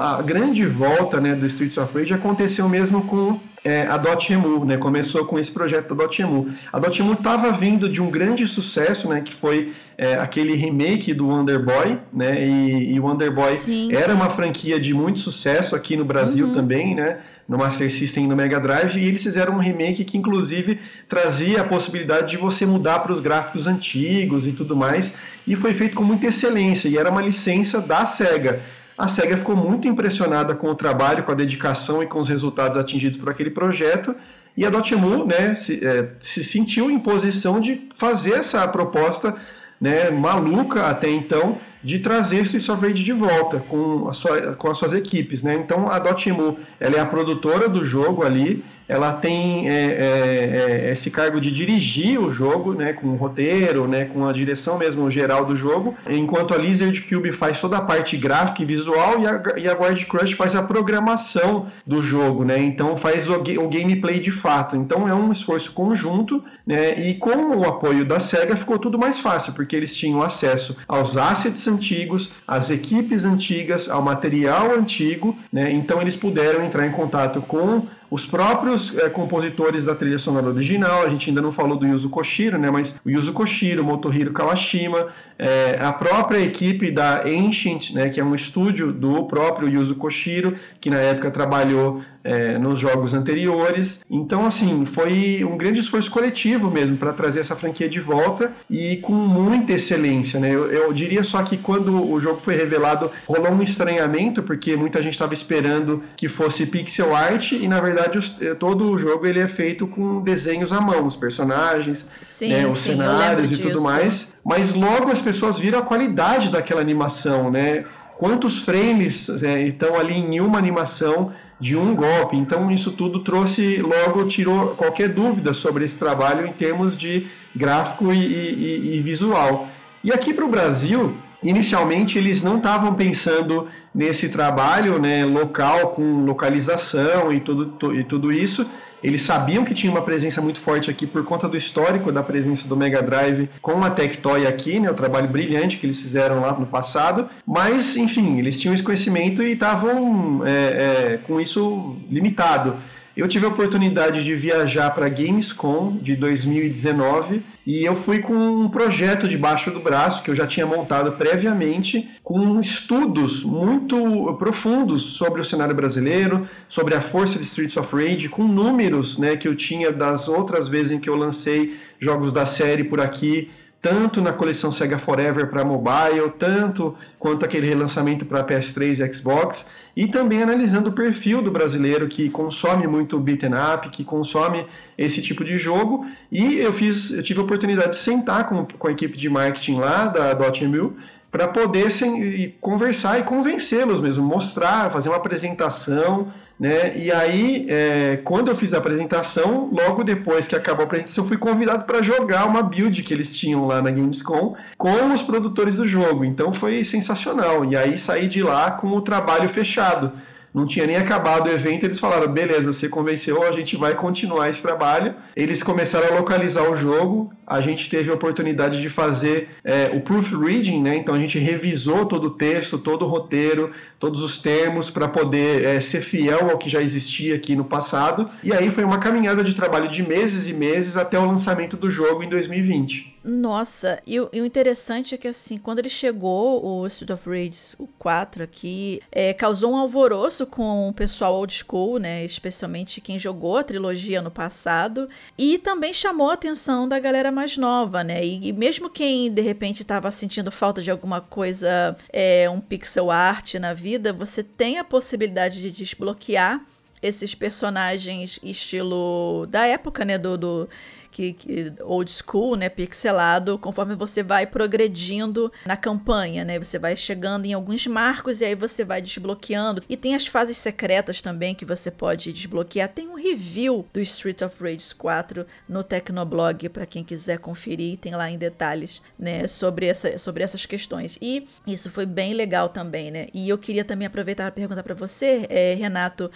Speaker 3: a grande volta né, do Streets of Rage aconteceu mesmo com é, a Dotemu, né? Começou com esse projeto da Dotemu. A Dotemu estava vindo de um grande sucesso, né? Que foi é, aquele remake do Wonder Boy, né? E, e o Wonder Boy sim, era sim. uma franquia de muito sucesso aqui no Brasil uhum. também, né? No Master System e no Mega Drive, e eles fizeram um remake que inclusive trazia a possibilidade de você mudar para os gráficos antigos e tudo mais, e foi feito com muita excelência, e era uma licença da SEGA. A SEGA ficou muito impressionada com o trabalho, com a dedicação e com os resultados atingidos por aquele projeto, e a Dotemu né, se, é, se sentiu em posição de fazer essa proposta né, maluca até então, de trazer of Rage de volta com, sua, com as suas equipes, né? Então a Dotemu, ela é a produtora do jogo ali, ela tem é, é, é, esse cargo de dirigir o jogo, né, com o roteiro, né, com a direção mesmo geral do jogo, enquanto a Lizard Cube faz toda a parte gráfica e visual e a, e a Crush faz a programação do jogo, né, então faz o, o gameplay de fato. Então é um esforço conjunto, né, e com o apoio da SEGA ficou tudo mais fácil, porque eles tinham acesso aos assets antigos, às equipes antigas, ao material antigo, né, então eles puderam entrar em contato com os próprios é, compositores da trilha sonora original, a gente ainda não falou do Yuzo Koshiro, né, mas o Yuzo Koshiro, Motohiro Kawashima, é, a própria equipe da Ancient, né, que é um estúdio do próprio Yuzo Koshiro, que na época trabalhou é, nos jogos anteriores. Então, assim, foi um grande esforço coletivo mesmo para trazer essa franquia de volta e com muita excelência, né? Eu, eu diria só que quando o jogo foi revelado, rolou um estranhamento, porque muita gente estava esperando que fosse pixel art e, na verdade, os, eh, todo o jogo ele é feito com desenhos à mão, os personagens, sim, né, os sim, cenários e disso. tudo mais. Mas logo as pessoas viram a qualidade daquela animação, né? Quantos frames é, estão ali em uma animação de um golpe. Então, isso tudo trouxe, logo tirou qualquer dúvida sobre esse trabalho em termos de gráfico e, e, e visual. E aqui para o Brasil, Inicialmente eles não estavam pensando nesse trabalho né, local com localização e tudo, e tudo isso. Eles sabiam que tinha uma presença muito forte aqui por conta do histórico da presença do Mega Drive com a Tectoy aqui, né, o trabalho brilhante que eles fizeram lá no passado. Mas, enfim, eles tinham esse conhecimento e estavam é, é, com isso limitado. Eu tive a oportunidade de viajar para Gamescom de 2019 e eu fui com um projeto debaixo do braço que eu já tinha montado previamente, com estudos muito profundos sobre o cenário brasileiro, sobre a força de Streets of Rage, com números né, que eu tinha das outras vezes em que eu lancei jogos da série por aqui, tanto na coleção Sega Forever para mobile, tanto quanto aquele relançamento para PS3 e Xbox e também analisando o perfil do brasileiro que consome muito beat'em up, que consome esse tipo de jogo. E eu fiz, eu tive a oportunidade de sentar com, com a equipe de marketing lá da Dotemu para poder sem, conversar e convencê-los mesmo, mostrar, fazer uma apresentação, né? E aí, é, quando eu fiz a apresentação, logo depois que acabou a apresentação, eu fui convidado para jogar uma build que eles tinham lá na Gamescom com os produtores do jogo. Então foi sensacional. E aí saí de lá com o trabalho fechado não tinha nem acabado o evento, eles falaram: beleza, você convenceu, a gente vai continuar esse trabalho. Eles começaram a localizar o jogo, a gente teve a oportunidade de fazer é, o proofreading, né? Então a gente revisou todo o texto, todo o roteiro, todos os termos para poder é, ser fiel ao que já existia aqui no passado. E aí foi uma caminhada de trabalho de meses e meses até o lançamento do jogo em 2020.
Speaker 1: Nossa, e o, e o interessante é que assim, quando ele chegou, o Street of Rage, o 4 aqui, é, causou um alvoroço com o pessoal old school, né? Especialmente quem jogou a trilogia no passado. E também chamou a atenção da galera mais nova, né? E, e mesmo quem de repente estava sentindo falta de alguma coisa, é, um pixel art na vida, você tem a possibilidade de desbloquear esses personagens estilo da época, né? Do, do que, que, old school, né, pixelado, conforme você vai progredindo na campanha, né? Você vai chegando em alguns marcos e aí você vai desbloqueando. E tem as fases secretas também que você pode desbloquear. Tem um review do Street of Rage 4 no Tecnoblog para quem quiser conferir, tem lá em detalhes, né, sobre, essa, sobre essas questões. E isso foi bem legal também, né? E eu queria também aproveitar para perguntar para você, é, Renato,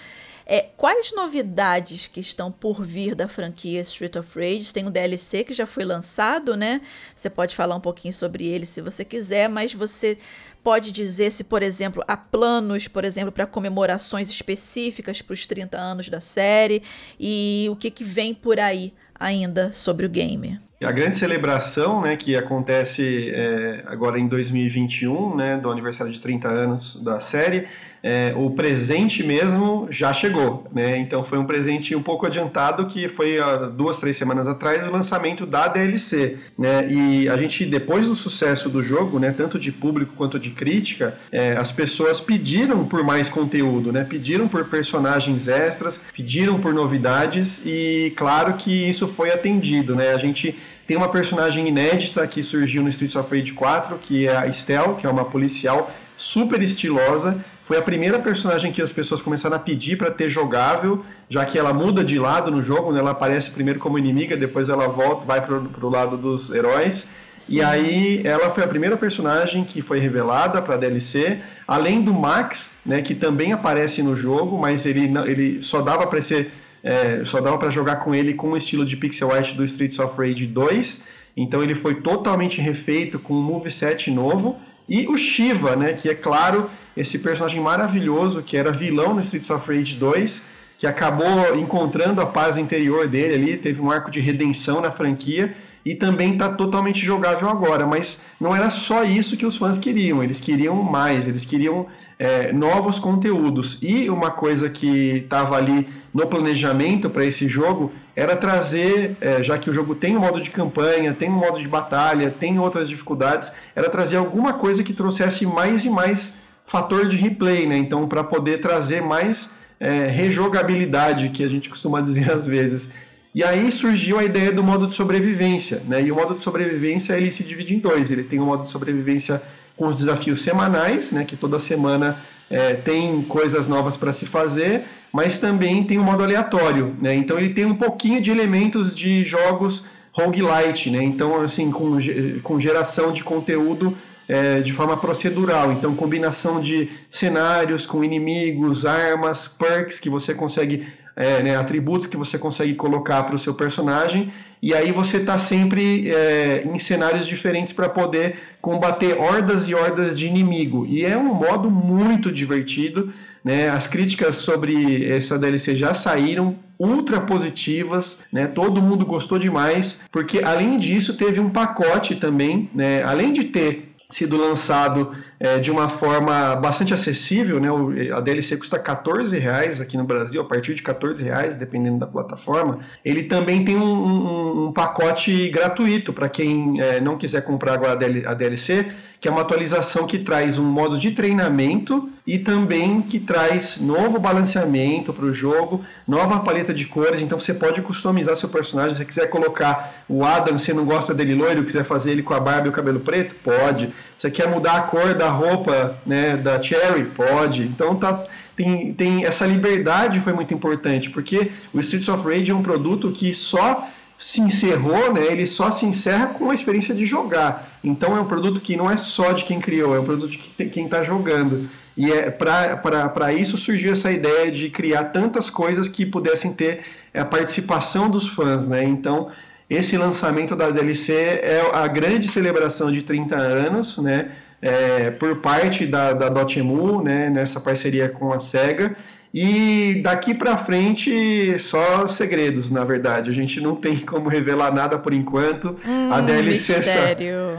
Speaker 1: é, quais novidades que estão por vir da franquia Street of Rage? Tem um DLC que já foi lançado, né? Você pode falar um pouquinho sobre ele se você quiser, mas você pode dizer se, por exemplo, há planos, por exemplo, para comemorações específicas para os 30 anos da série e o que, que vem por aí ainda sobre o game.
Speaker 3: A grande celebração né, que acontece é, agora em 2021, né, do aniversário de 30 anos da série, é, o presente mesmo já chegou, né? Então foi um presente um pouco adiantado que foi há duas, três semanas atrás o lançamento da DLC, né? E a gente depois do sucesso do jogo, né, tanto de público quanto de crítica, é, as pessoas pediram por mais conteúdo, né? Pediram por personagens extras, pediram por novidades e claro que isso foi atendido, né? A gente tem uma personagem inédita que surgiu no Streets of Rage 4, que é a Estelle, que é uma policial super estilosa, foi a primeira personagem que as pessoas começaram a pedir para ter jogável, já que ela muda de lado no jogo, né? ela aparece primeiro como inimiga, depois ela volta, vai para o lado dos heróis. Sim. E aí ela foi a primeira personagem que foi revelada para DLC, além do Max, né, que também aparece no jogo, mas ele, ele só dava para ser é, só dava para jogar com ele com o estilo de pixel art do Streets of Rage 2. Então ele foi totalmente refeito com um moveset novo. E o Shiva, né, que é claro, esse personagem maravilhoso que era vilão no Streets of Rage 2, que acabou encontrando a paz interior dele ali, teve um arco de redenção na franquia e também está totalmente jogável agora. Mas não era só isso que os fãs queriam, eles queriam mais, eles queriam é, novos conteúdos. E uma coisa que estava ali no planejamento para esse jogo era trazer, é, já que o jogo tem um modo de campanha, tem um modo de batalha, tem outras dificuldades, era trazer alguma coisa que trouxesse mais e mais fator de replay, né? Então, para poder trazer mais é, rejogabilidade, que a gente costuma *laughs* dizer às vezes. E aí surgiu a ideia do modo de sobrevivência, né? E o modo de sobrevivência ele se divide em dois. Ele tem o um modo de sobrevivência com os desafios semanais, né? Que toda semana é, tem coisas novas para se fazer, mas também tem o um modo aleatório, né? Então ele tem um pouquinho de elementos de jogos roguelite, né? Então assim com, com geração de conteúdo é, de forma procedural. Então, combinação de cenários com inimigos, armas, perks que você consegue, é, né, atributos que você consegue colocar para o seu personagem. E aí você está sempre é, em cenários diferentes para poder combater hordas e hordas de inimigo. E é um modo muito divertido. Né? As críticas sobre essa DLC já saíram, ultra positivas, né? Todo mundo gostou demais, porque além disso teve um pacote também, né? Além de ter sido lançado é, de uma forma bastante acessível, né? A DLC custa 14 reais aqui no Brasil, a partir de 14 reais, dependendo da plataforma. Ele também tem um, um, um pacote gratuito para quem é, não quiser comprar agora a DLC que é uma atualização que traz um modo de treinamento e também que traz novo balanceamento para o jogo, nova paleta de cores, então você pode customizar seu personagem, se você quiser colocar o Adam, você não gosta dele loiro, quiser fazer ele com a barba e o cabelo preto, pode. Você quer mudar a cor da roupa, né, da Cherry, pode. Então tá tem, tem essa liberdade foi muito importante, porque o Streets of Rage é um produto que só se encerrou, né, ele só se encerra com a experiência de jogar. Então é um produto que não é só de quem criou, é um produto de quem está jogando. E é para isso surgiu essa ideia de criar tantas coisas que pudessem ter a participação dos fãs. Né? Então, esse lançamento da DLC é a grande celebração de 30 anos, né? É, por parte da, da Dotemu, né? nessa parceria com a SEGA. E daqui para frente, só segredos, na verdade. A gente não tem como revelar nada por enquanto.
Speaker 1: Hum, a, DLC sa...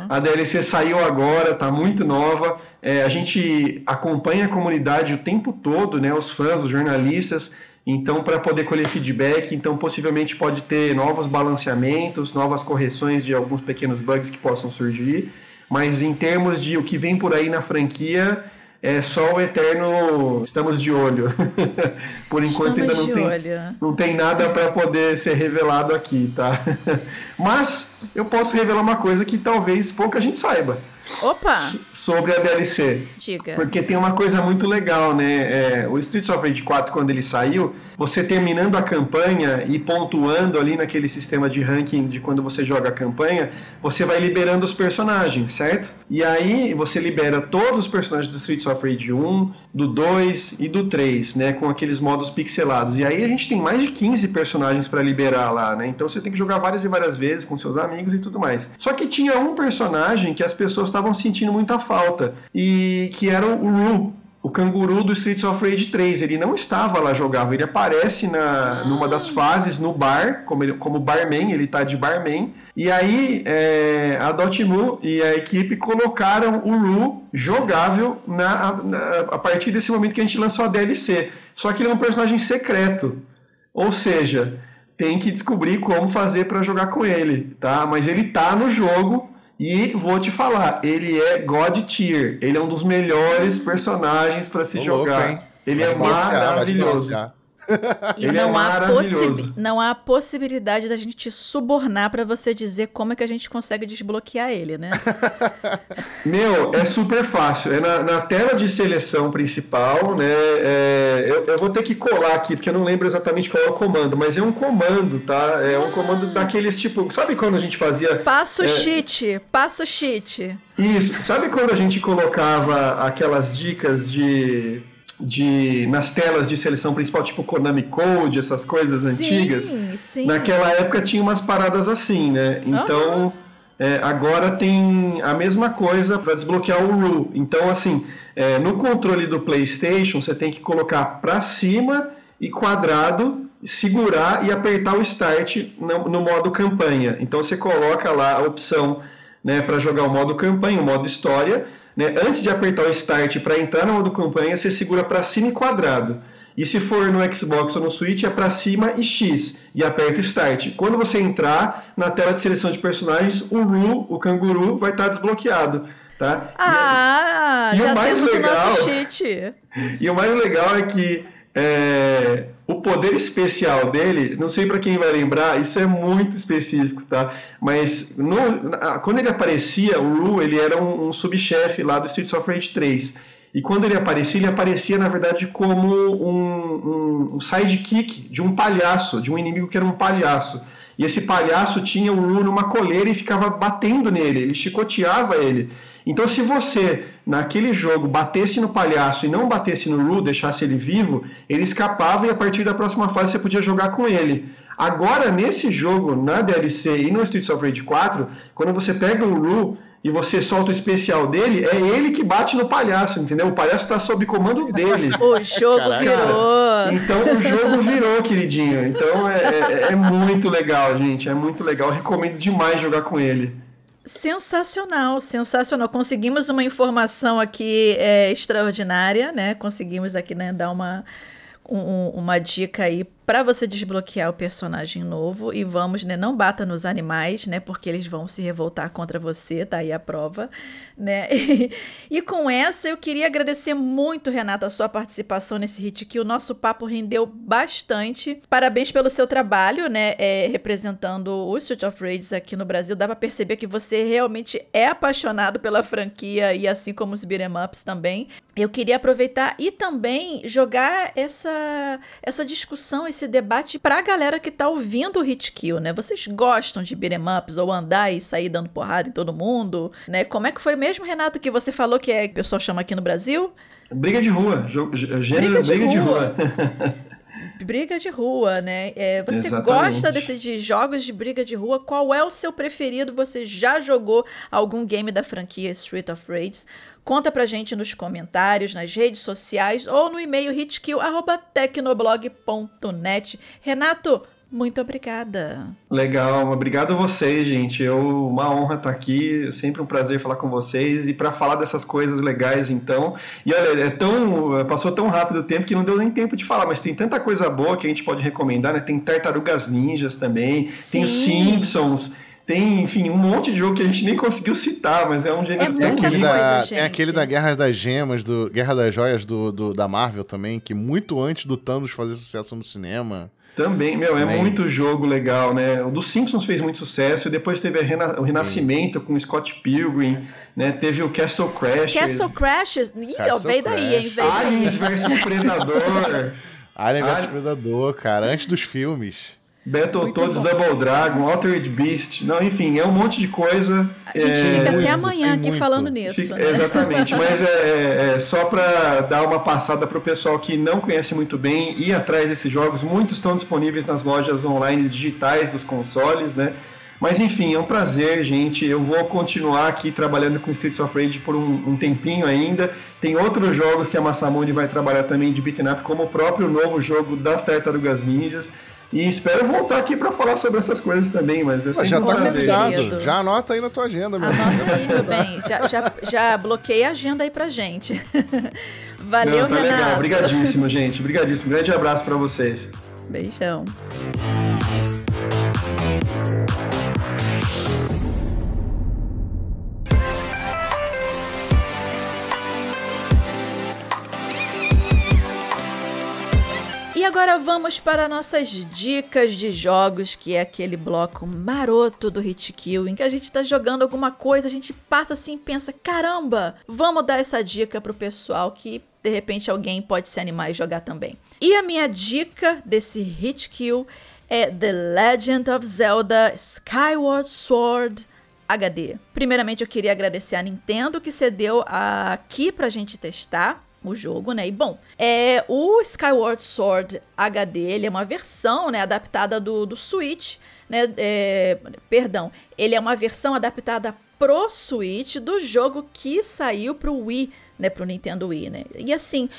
Speaker 3: a DLC saiu agora, tá muito nova. É, a gente acompanha a comunidade o tempo todo, né? Os fãs, os jornalistas. Então, para poder colher feedback, então possivelmente pode ter novos balanceamentos, novas correções de alguns pequenos bugs que possam surgir. Mas em termos de o que vem por aí na franquia, é só o eterno estamos de olho. *laughs* Por enquanto
Speaker 1: estamos
Speaker 3: ainda não tem, não tem nada para poder ser revelado aqui, tá? *laughs* Mas eu posso revelar uma coisa que talvez pouca gente saiba.
Speaker 1: Opa!
Speaker 3: Sobre a DLC.
Speaker 1: Diga.
Speaker 3: Porque tem uma coisa muito legal, né? É, o Streets of Rage 4, quando ele saiu, você terminando a campanha e pontuando ali naquele sistema de ranking de quando você joga a campanha, você vai liberando os personagens, certo? E aí você libera todos os personagens do Streets of Rage 1, do 2 e do 3, né? Com aqueles modos pixelados. E aí a gente tem mais de 15 personagens para liberar lá, né? Então você tem que jogar várias e várias vezes com seus amigos e tudo mais. Só que tinha um personagem que as pessoas estavam sentindo muita falta, e que era o Ru, o canguru do Streets of Rage 3. Ele não estava lá jogava, ele aparece na, numa das fases no bar, como, ele, como barman, ele tá de barman. E aí é, a Dotemu e a equipe colocaram o Ru jogável na, na, a partir desse momento que a gente lançou a DLC. Só que ele é um personagem secreto. Ou seja, tem que descobrir como fazer para jogar com ele, tá? Mas ele tá no jogo e vou te falar, ele é God Tier. Ele é um dos melhores personagens para se jogar. Louco, ele vai é maravilhoso. *laughs*
Speaker 1: E Ele não, é há não há possibilidade da gente te subornar para você dizer como é que a gente consegue desbloquear ele, né? *laughs*
Speaker 3: Meu, é super fácil. É na, na tela de seleção principal, né? É, eu, eu, vou ter que colar aqui, porque eu não lembro exatamente qual é o comando, mas é um comando, tá? É um comando daqueles tipo. Sabe quando a gente fazia.
Speaker 1: Passo
Speaker 3: é,
Speaker 1: cheat, passo cheat.
Speaker 3: Isso. Sabe quando a gente colocava aquelas dicas de de nas telas de seleção principal, tipo Konami Code, essas coisas sim, antigas.
Speaker 1: Sim.
Speaker 3: Naquela época tinha umas paradas assim, né? Então, uhum. é, agora tem a mesma coisa para desbloquear o Ru. Então, assim, é, no controle do PlayStation, você tem que colocar para cima e quadrado, segurar e apertar o Start no, no modo campanha. Então, você coloca lá a opção né, para jogar o modo campanha, o modo história né? Antes de apertar o Start para entrar no modo campanha, você segura para cima e quadrado. E se for no Xbox ou no Switch, é para cima e X e aperta Start. Quando você entrar na tela de seleção de personagens, o Ru, o canguru, vai estar tá desbloqueado. Tá?
Speaker 1: Ah, e, já o mais legal, o nosso cheat. *laughs*
Speaker 3: E o mais legal é que é, o poder especial dele, não sei para quem vai lembrar, isso é muito específico, tá? Mas no, quando ele aparecia, o Ru, ele era um, um subchefe lá do Streets of Rage 3. E quando ele aparecia, ele aparecia na verdade como um, um, um sidekick de um palhaço, de um inimigo que era um palhaço. E esse palhaço tinha o Ru numa coleira e ficava batendo nele, ele chicoteava ele. Então, se você, naquele jogo, batesse no palhaço e não batesse no Ru, deixasse ele vivo, ele escapava e a partir da próxima fase você podia jogar com ele. Agora, nesse jogo, na DLC e no Streets of Rage 4, quando você pega o Ru e você solta o especial dele, é ele que bate no palhaço, entendeu? O palhaço está sob comando dele. *laughs*
Speaker 1: o jogo Caraca. virou.
Speaker 3: Então o jogo virou, queridinho. Então é, é, é, muito legal, gente. É muito legal. Eu recomendo demais jogar com ele.
Speaker 1: Sensacional, sensacional. Conseguimos uma informação aqui é, extraordinária, né? Conseguimos aqui né, dar uma, um, uma dica aí para você desbloquear o personagem novo e vamos, né, não bata nos animais, né, porque eles vão se revoltar contra você, tá aí a prova, né? *laughs* E, e com essa eu queria agradecer muito, Renata, a sua participação nesse hit que o nosso papo rendeu bastante. Parabéns pelo seu trabalho, né, é, representando o Street of Rage aqui no Brasil. Dá para perceber que você realmente é apaixonado pela franquia e assim como os beat'em ups também. Eu queria aproveitar e também jogar essa essa discussão esse debate pra galera que tá ouvindo o Hit Kill, né? Vocês gostam de beat'em ups ou andar e sair dando porrada em todo mundo, né? Como é que foi mesmo, Renato, que você falou que é, que o pessoal chama aqui no Brasil?
Speaker 3: Briga de rua, gênero briga de briga rua. De rua. *laughs*
Speaker 1: briga de rua, né? É, você Exatamente. gosta desse, de jogos de briga de rua? Qual é o seu preferido? Você já jogou algum game da franquia Street of Rage? Conta pra gente nos comentários, nas redes sociais ou no e-mail hitkill.tecnoblog.net. Renato, muito obrigada.
Speaker 3: Legal, obrigado a vocês, gente. Eu, uma honra estar aqui, sempre um prazer falar com vocês e para falar dessas coisas legais, então. E olha, é tão, passou tão rápido o tempo que não deu nem tempo de falar, mas tem tanta coisa boa que a gente pode recomendar, né? Tem Tartarugas Ninjas também, Sim. tem os Simpsons. Tem, enfim, um monte de jogo que a gente nem conseguiu citar, mas é um gênero...
Speaker 2: É aquele, da, tem aquele da Guerra das Gemas, do Guerra das Joias do, do, da Marvel também, que muito antes do Thanos fazer sucesso no cinema...
Speaker 3: Também, meu, é muito jogo legal, né? O dos Simpsons fez muito sucesso, e depois teve rena o Renascimento Sim. com Scott Pilgrim, né? Teve o Castle Crash.
Speaker 1: Castle Crash? Ih, Castle veio daí, hein? Veio
Speaker 3: Aliens vs Predador. *laughs*
Speaker 2: Alien vs Predador, cara, antes dos filmes.
Speaker 3: Battletoads Double Dragon, Altered Beast, não, enfim, é um monte de coisa.
Speaker 1: A gente é, fica até amanhã aqui muito. falando nisso. Fica,
Speaker 3: né? Exatamente, mas é, é, é só para dar uma passada para o pessoal que não conhece muito bem ir atrás desses jogos. Muitos estão disponíveis nas lojas online digitais dos consoles, né? Mas enfim, é um prazer, gente. Eu vou continuar aqui trabalhando com Streets of Rage por um, um tempinho ainda. Tem outros jogos que a Massamundi vai trabalhar também de beat'em up, como o próprio novo jogo das Tartarugas Ninjas. E espero voltar aqui para falar sobre essas coisas também, mas é
Speaker 2: já tá convidado. Já anota aí na tua agenda,
Speaker 1: meu Anota aí, meu bem. Já, já, já bloqueei a agenda aí pra gente. *laughs* Valeu, Não, tá Renato. legal.
Speaker 3: Obrigadíssimo, gente. Obrigadíssimo. Grande abraço para vocês.
Speaker 1: Beijão. E agora vamos para nossas dicas de jogos, que é aquele bloco maroto do Hit Kill, em que a gente tá jogando alguma coisa, a gente passa assim e pensa: caramba, vamos dar essa dica pro pessoal que de repente alguém pode se animar e jogar também. E a minha dica desse Hit Kill é The Legend of Zelda Skyward Sword HD. Primeiramente, eu queria agradecer a Nintendo que cedeu aqui pra gente testar o jogo, né? E bom, é o Skyward Sword HD, ele é uma versão, né, adaptada do, do Switch, né? É, perdão, ele é uma versão adaptada pro Switch do jogo que saiu pro Wii, né, pro Nintendo Wii, né? E assim,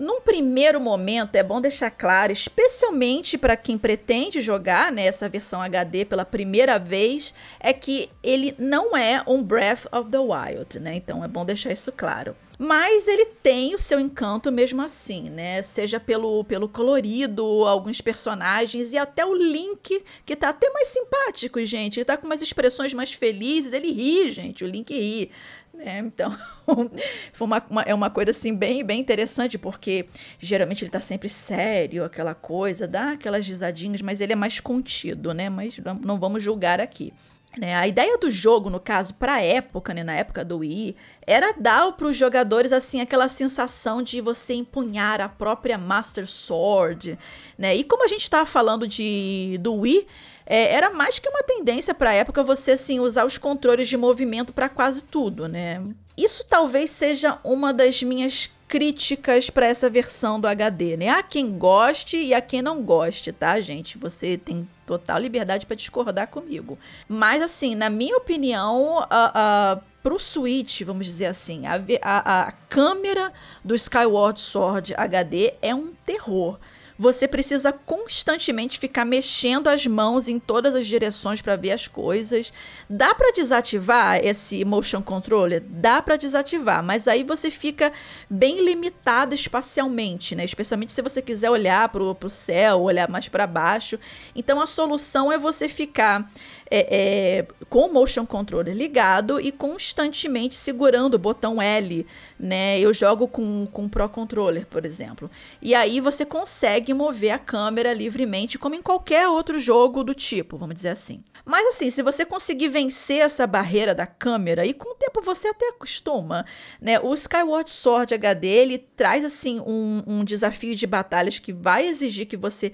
Speaker 1: num primeiro momento, é bom deixar claro, especialmente para quem pretende jogar né, essa versão HD pela primeira vez, é que ele não é um Breath of the Wild, né? Então é bom deixar isso claro. Mas ele tem o seu encanto mesmo assim, né? Seja pelo, pelo colorido, alguns personagens e até o Link, que tá até mais simpático, gente. Ele tá com umas expressões mais felizes, ele ri, gente. O Link ri. Né? Então, *laughs* foi uma, uma, é uma coisa assim bem, bem interessante, porque geralmente ele tá sempre sério, aquela coisa, dá aquelas risadinhas, mas ele é mais contido, né? Mas não, não vamos julgar aqui. Né? A ideia do jogo, no caso, para a época, né, na época do Wii, era dar para os jogadores assim aquela sensação de você empunhar a própria Master Sword, né? E como a gente estava falando de do Wii, é, era mais que uma tendência para a época você assim usar os controles de movimento para quase tudo, né? isso talvez seja uma das minhas críticas para essa versão do HD, né? Há quem goste e há quem não goste, tá, gente? Você tem total liberdade para discordar comigo. Mas, assim, na minha opinião, a, a, pro Switch, vamos dizer assim, a, a, a câmera do Skyward Sword HD é um terror você precisa constantemente ficar mexendo as mãos em todas as direções para ver as coisas. Dá para desativar esse motion controller? Dá para desativar, mas aí você fica bem limitado espacialmente, né? Especialmente se você quiser olhar para o céu, olhar mais para baixo. Então a solução é você ficar é, é, com o motion controller ligado e constantemente segurando o botão L, né? Eu jogo com, com Pro Controller, por exemplo. E aí você consegue mover a câmera livremente, como em qualquer outro jogo do tipo, vamos dizer assim. Mas assim, se você conseguir vencer essa barreira da câmera, e com o tempo você até acostuma, né? O Skyward Sword HD, ele traz assim um, um desafio de batalhas que vai exigir que você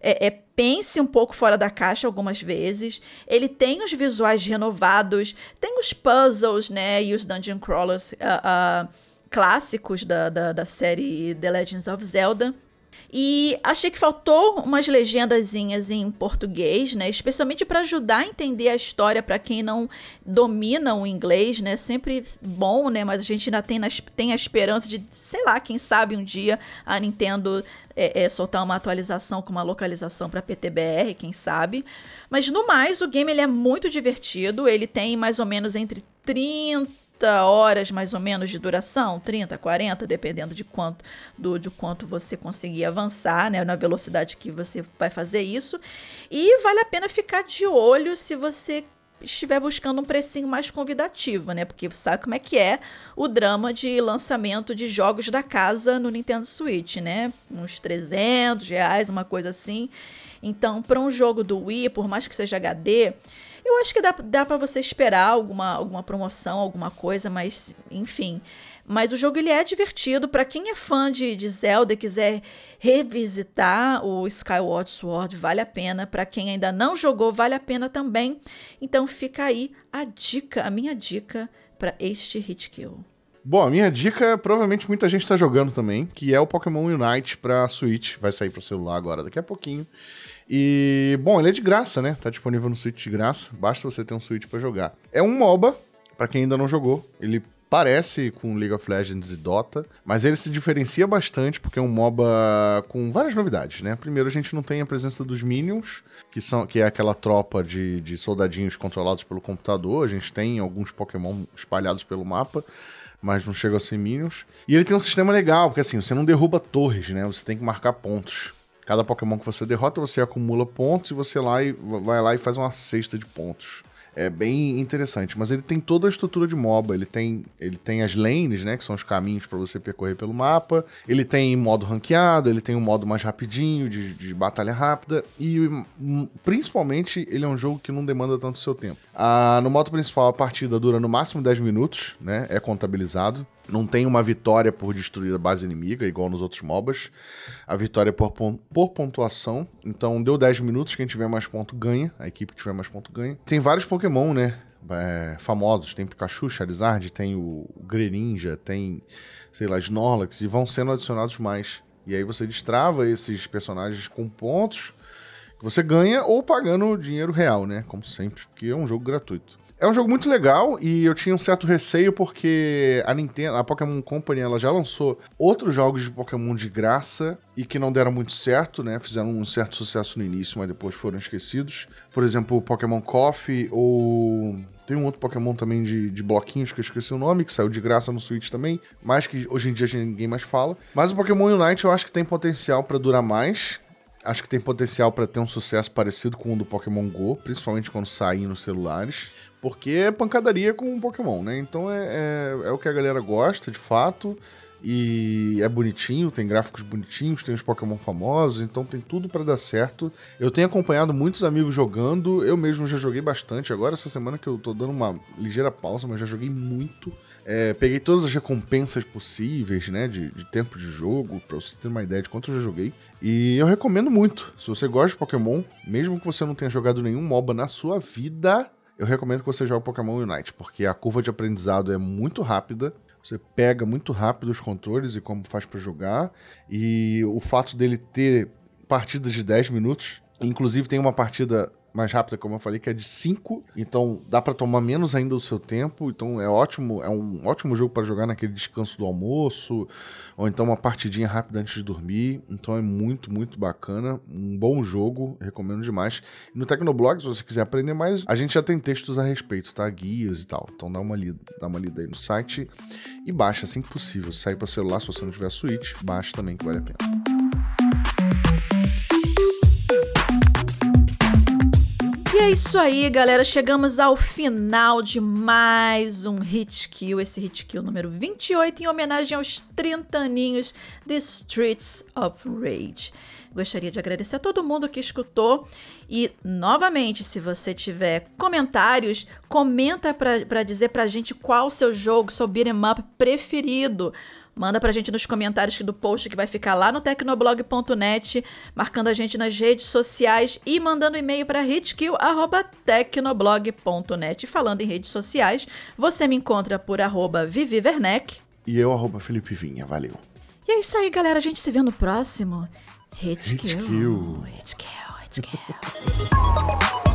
Speaker 1: é, é, pense um pouco fora da caixa algumas vezes. Ele tem os visuais renovados, tem os puzzles, né? E os dungeon crawlers uh, uh, clássicos da, da, da série The Legends of Zelda. E achei que faltou umas legendazinhas em português, né? Especialmente para ajudar a entender a história para quem não domina o inglês, né? Sempre bom, né? Mas a gente ainda tem, tem a esperança de, sei lá, quem sabe um dia a Nintendo é, é, soltar uma atualização com uma localização para PTBR, quem sabe. Mas no mais, o game ele é muito divertido. Ele tem mais ou menos entre 30 horas mais ou menos de duração, 30, 40, dependendo de quanto do de quanto você conseguir avançar, né, na velocidade que você vai fazer isso. E vale a pena ficar de olho se você estiver buscando um precinho mais convidativo, né? Porque sabe como é que é o drama de lançamento de jogos da casa no Nintendo Switch, né? Uns 300 reais, uma coisa assim. Então, para um jogo do Wii, por mais que seja HD, eu acho que dá, dá para você esperar alguma, alguma promoção, alguma coisa, mas enfim. Mas o jogo ele é divertido. para quem é fã de, de Zelda e quiser revisitar o Skyward Sword, vale a pena. Para quem ainda não jogou, vale a pena também. Então fica aí a dica, a minha dica para este hit kill.
Speaker 2: Bom, a minha dica, provavelmente muita gente está jogando também, que é o Pokémon Unite para Switch. Vai sair para celular agora daqui a pouquinho. E, bom, ele é de graça, né? Tá disponível no Switch de graça. Basta você ter um Switch para jogar. É um MOBA, para quem ainda não jogou. Ele parece com League of Legends e Dota, mas ele se diferencia bastante porque é um MOBA com várias novidades, né? Primeiro, a gente não tem a presença dos Minions, que, são, que é aquela tropa de, de soldadinhos controlados pelo computador. A gente tem alguns Pokémon espalhados pelo mapa mas não chega a ser Minions. E ele tem um sistema legal, porque assim, você não derruba torres, né? Você tem que marcar pontos. Cada Pokémon que você derrota, você acumula pontos e você lá e, vai lá e faz uma cesta de pontos. É bem interessante, mas ele tem toda a estrutura de MOBA. Ele tem, ele tem as lanes, né, que são os caminhos para você percorrer pelo mapa. Ele tem modo ranqueado, ele tem um modo mais rapidinho de, de batalha rápida e hum, principalmente ele é um jogo que não demanda tanto seu tempo. Ah, no modo principal a partida dura no máximo 10 minutos, né? É contabilizado. Não tem uma vitória por destruir a base inimiga, igual nos outros MOBAs. A vitória é por, por pontuação. Então, deu 10 minutos, quem tiver mais ponto ganha. A equipe que tiver mais ponto ganha. Tem vários Pokémon, né? É, famosos. Tem Pikachu, Charizard, tem o Greninja, tem, sei lá, Snorlax. E vão sendo adicionados mais. E aí você destrava esses personagens com pontos que você ganha ou pagando dinheiro real, né? Como sempre, porque é um jogo gratuito. É um jogo muito legal e eu tinha um certo receio porque a Nintendo, a Pokémon Company, ela já lançou outros jogos de Pokémon de graça e que não deram muito certo, né? Fizeram um certo sucesso no início, mas depois foram esquecidos. Por exemplo, o Pokémon Coffee ou tem um outro Pokémon também de, de bloquinhos que eu esqueci o nome, que saiu de graça no Switch também, mas que hoje em dia ninguém mais fala. Mas o Pokémon Unite eu acho que tem potencial para durar mais acho que tem potencial para ter um sucesso parecido com o do Pokémon Go, principalmente quando sair nos celulares, porque é pancadaria com o Pokémon, né? Então é, é, é, o que a galera gosta, de fato, e é bonitinho, tem gráficos bonitinhos, tem os Pokémon famosos, então tem tudo para dar certo. Eu tenho acompanhado muitos amigos jogando, eu mesmo já joguei bastante, agora essa semana que eu tô dando uma ligeira pausa, mas já joguei muito. É, peguei todas as recompensas possíveis, né, de, de, tempo de jogo, pra você ter uma ideia de quanto eu já joguei. E eu recomendo muito. Se você gosta de Pokémon, mesmo que você não tenha jogado nenhum MOBA na sua vida, eu recomendo que você jogue Pokémon Unite, porque a curva de aprendizado é muito rápida. Você pega muito rápido os controles e como faz para jogar. E o fato dele ter partidas de 10 minutos, inclusive tem uma partida mais rápida, como eu falei, que é de 5. Então dá para tomar menos ainda o seu tempo. Então é ótimo, é um ótimo jogo para jogar naquele descanso do almoço, ou então uma partidinha rápida antes de dormir. Então é muito, muito bacana. Um bom jogo, recomendo demais. E no Tecnoblog, se você quiser aprender mais, a gente já tem textos a respeito, tá? Guias e tal. Então dá uma lida, dá uma lida aí no site e baixa assim que possível. Sai para celular, se você não tiver Switch, baixa também que vale a pena.
Speaker 1: É isso aí, galera. Chegamos ao final de mais um Hit Kill, esse Hit Kill número 28, em homenagem aos 30 aninhos de Streets of Rage. Gostaria de agradecer a todo mundo que escutou e, novamente, se você tiver comentários, comenta para dizer pra gente qual o seu jogo, seu beat'em up preferido. Manda pra gente nos comentários do post que vai ficar lá no tecnoblog.net, marcando a gente nas redes sociais e mandando e-mail para hitkill@tecnoblog.net. Falando em redes sociais, você me encontra por arroba Vivi Werneck.
Speaker 2: E eu, arroba Felipe Vinha. Valeu.
Speaker 1: E é isso aí, galera. A gente se vê no próximo Hitkill.
Speaker 2: Hitkill.
Speaker 1: Hitkill, Hitkill. *laughs*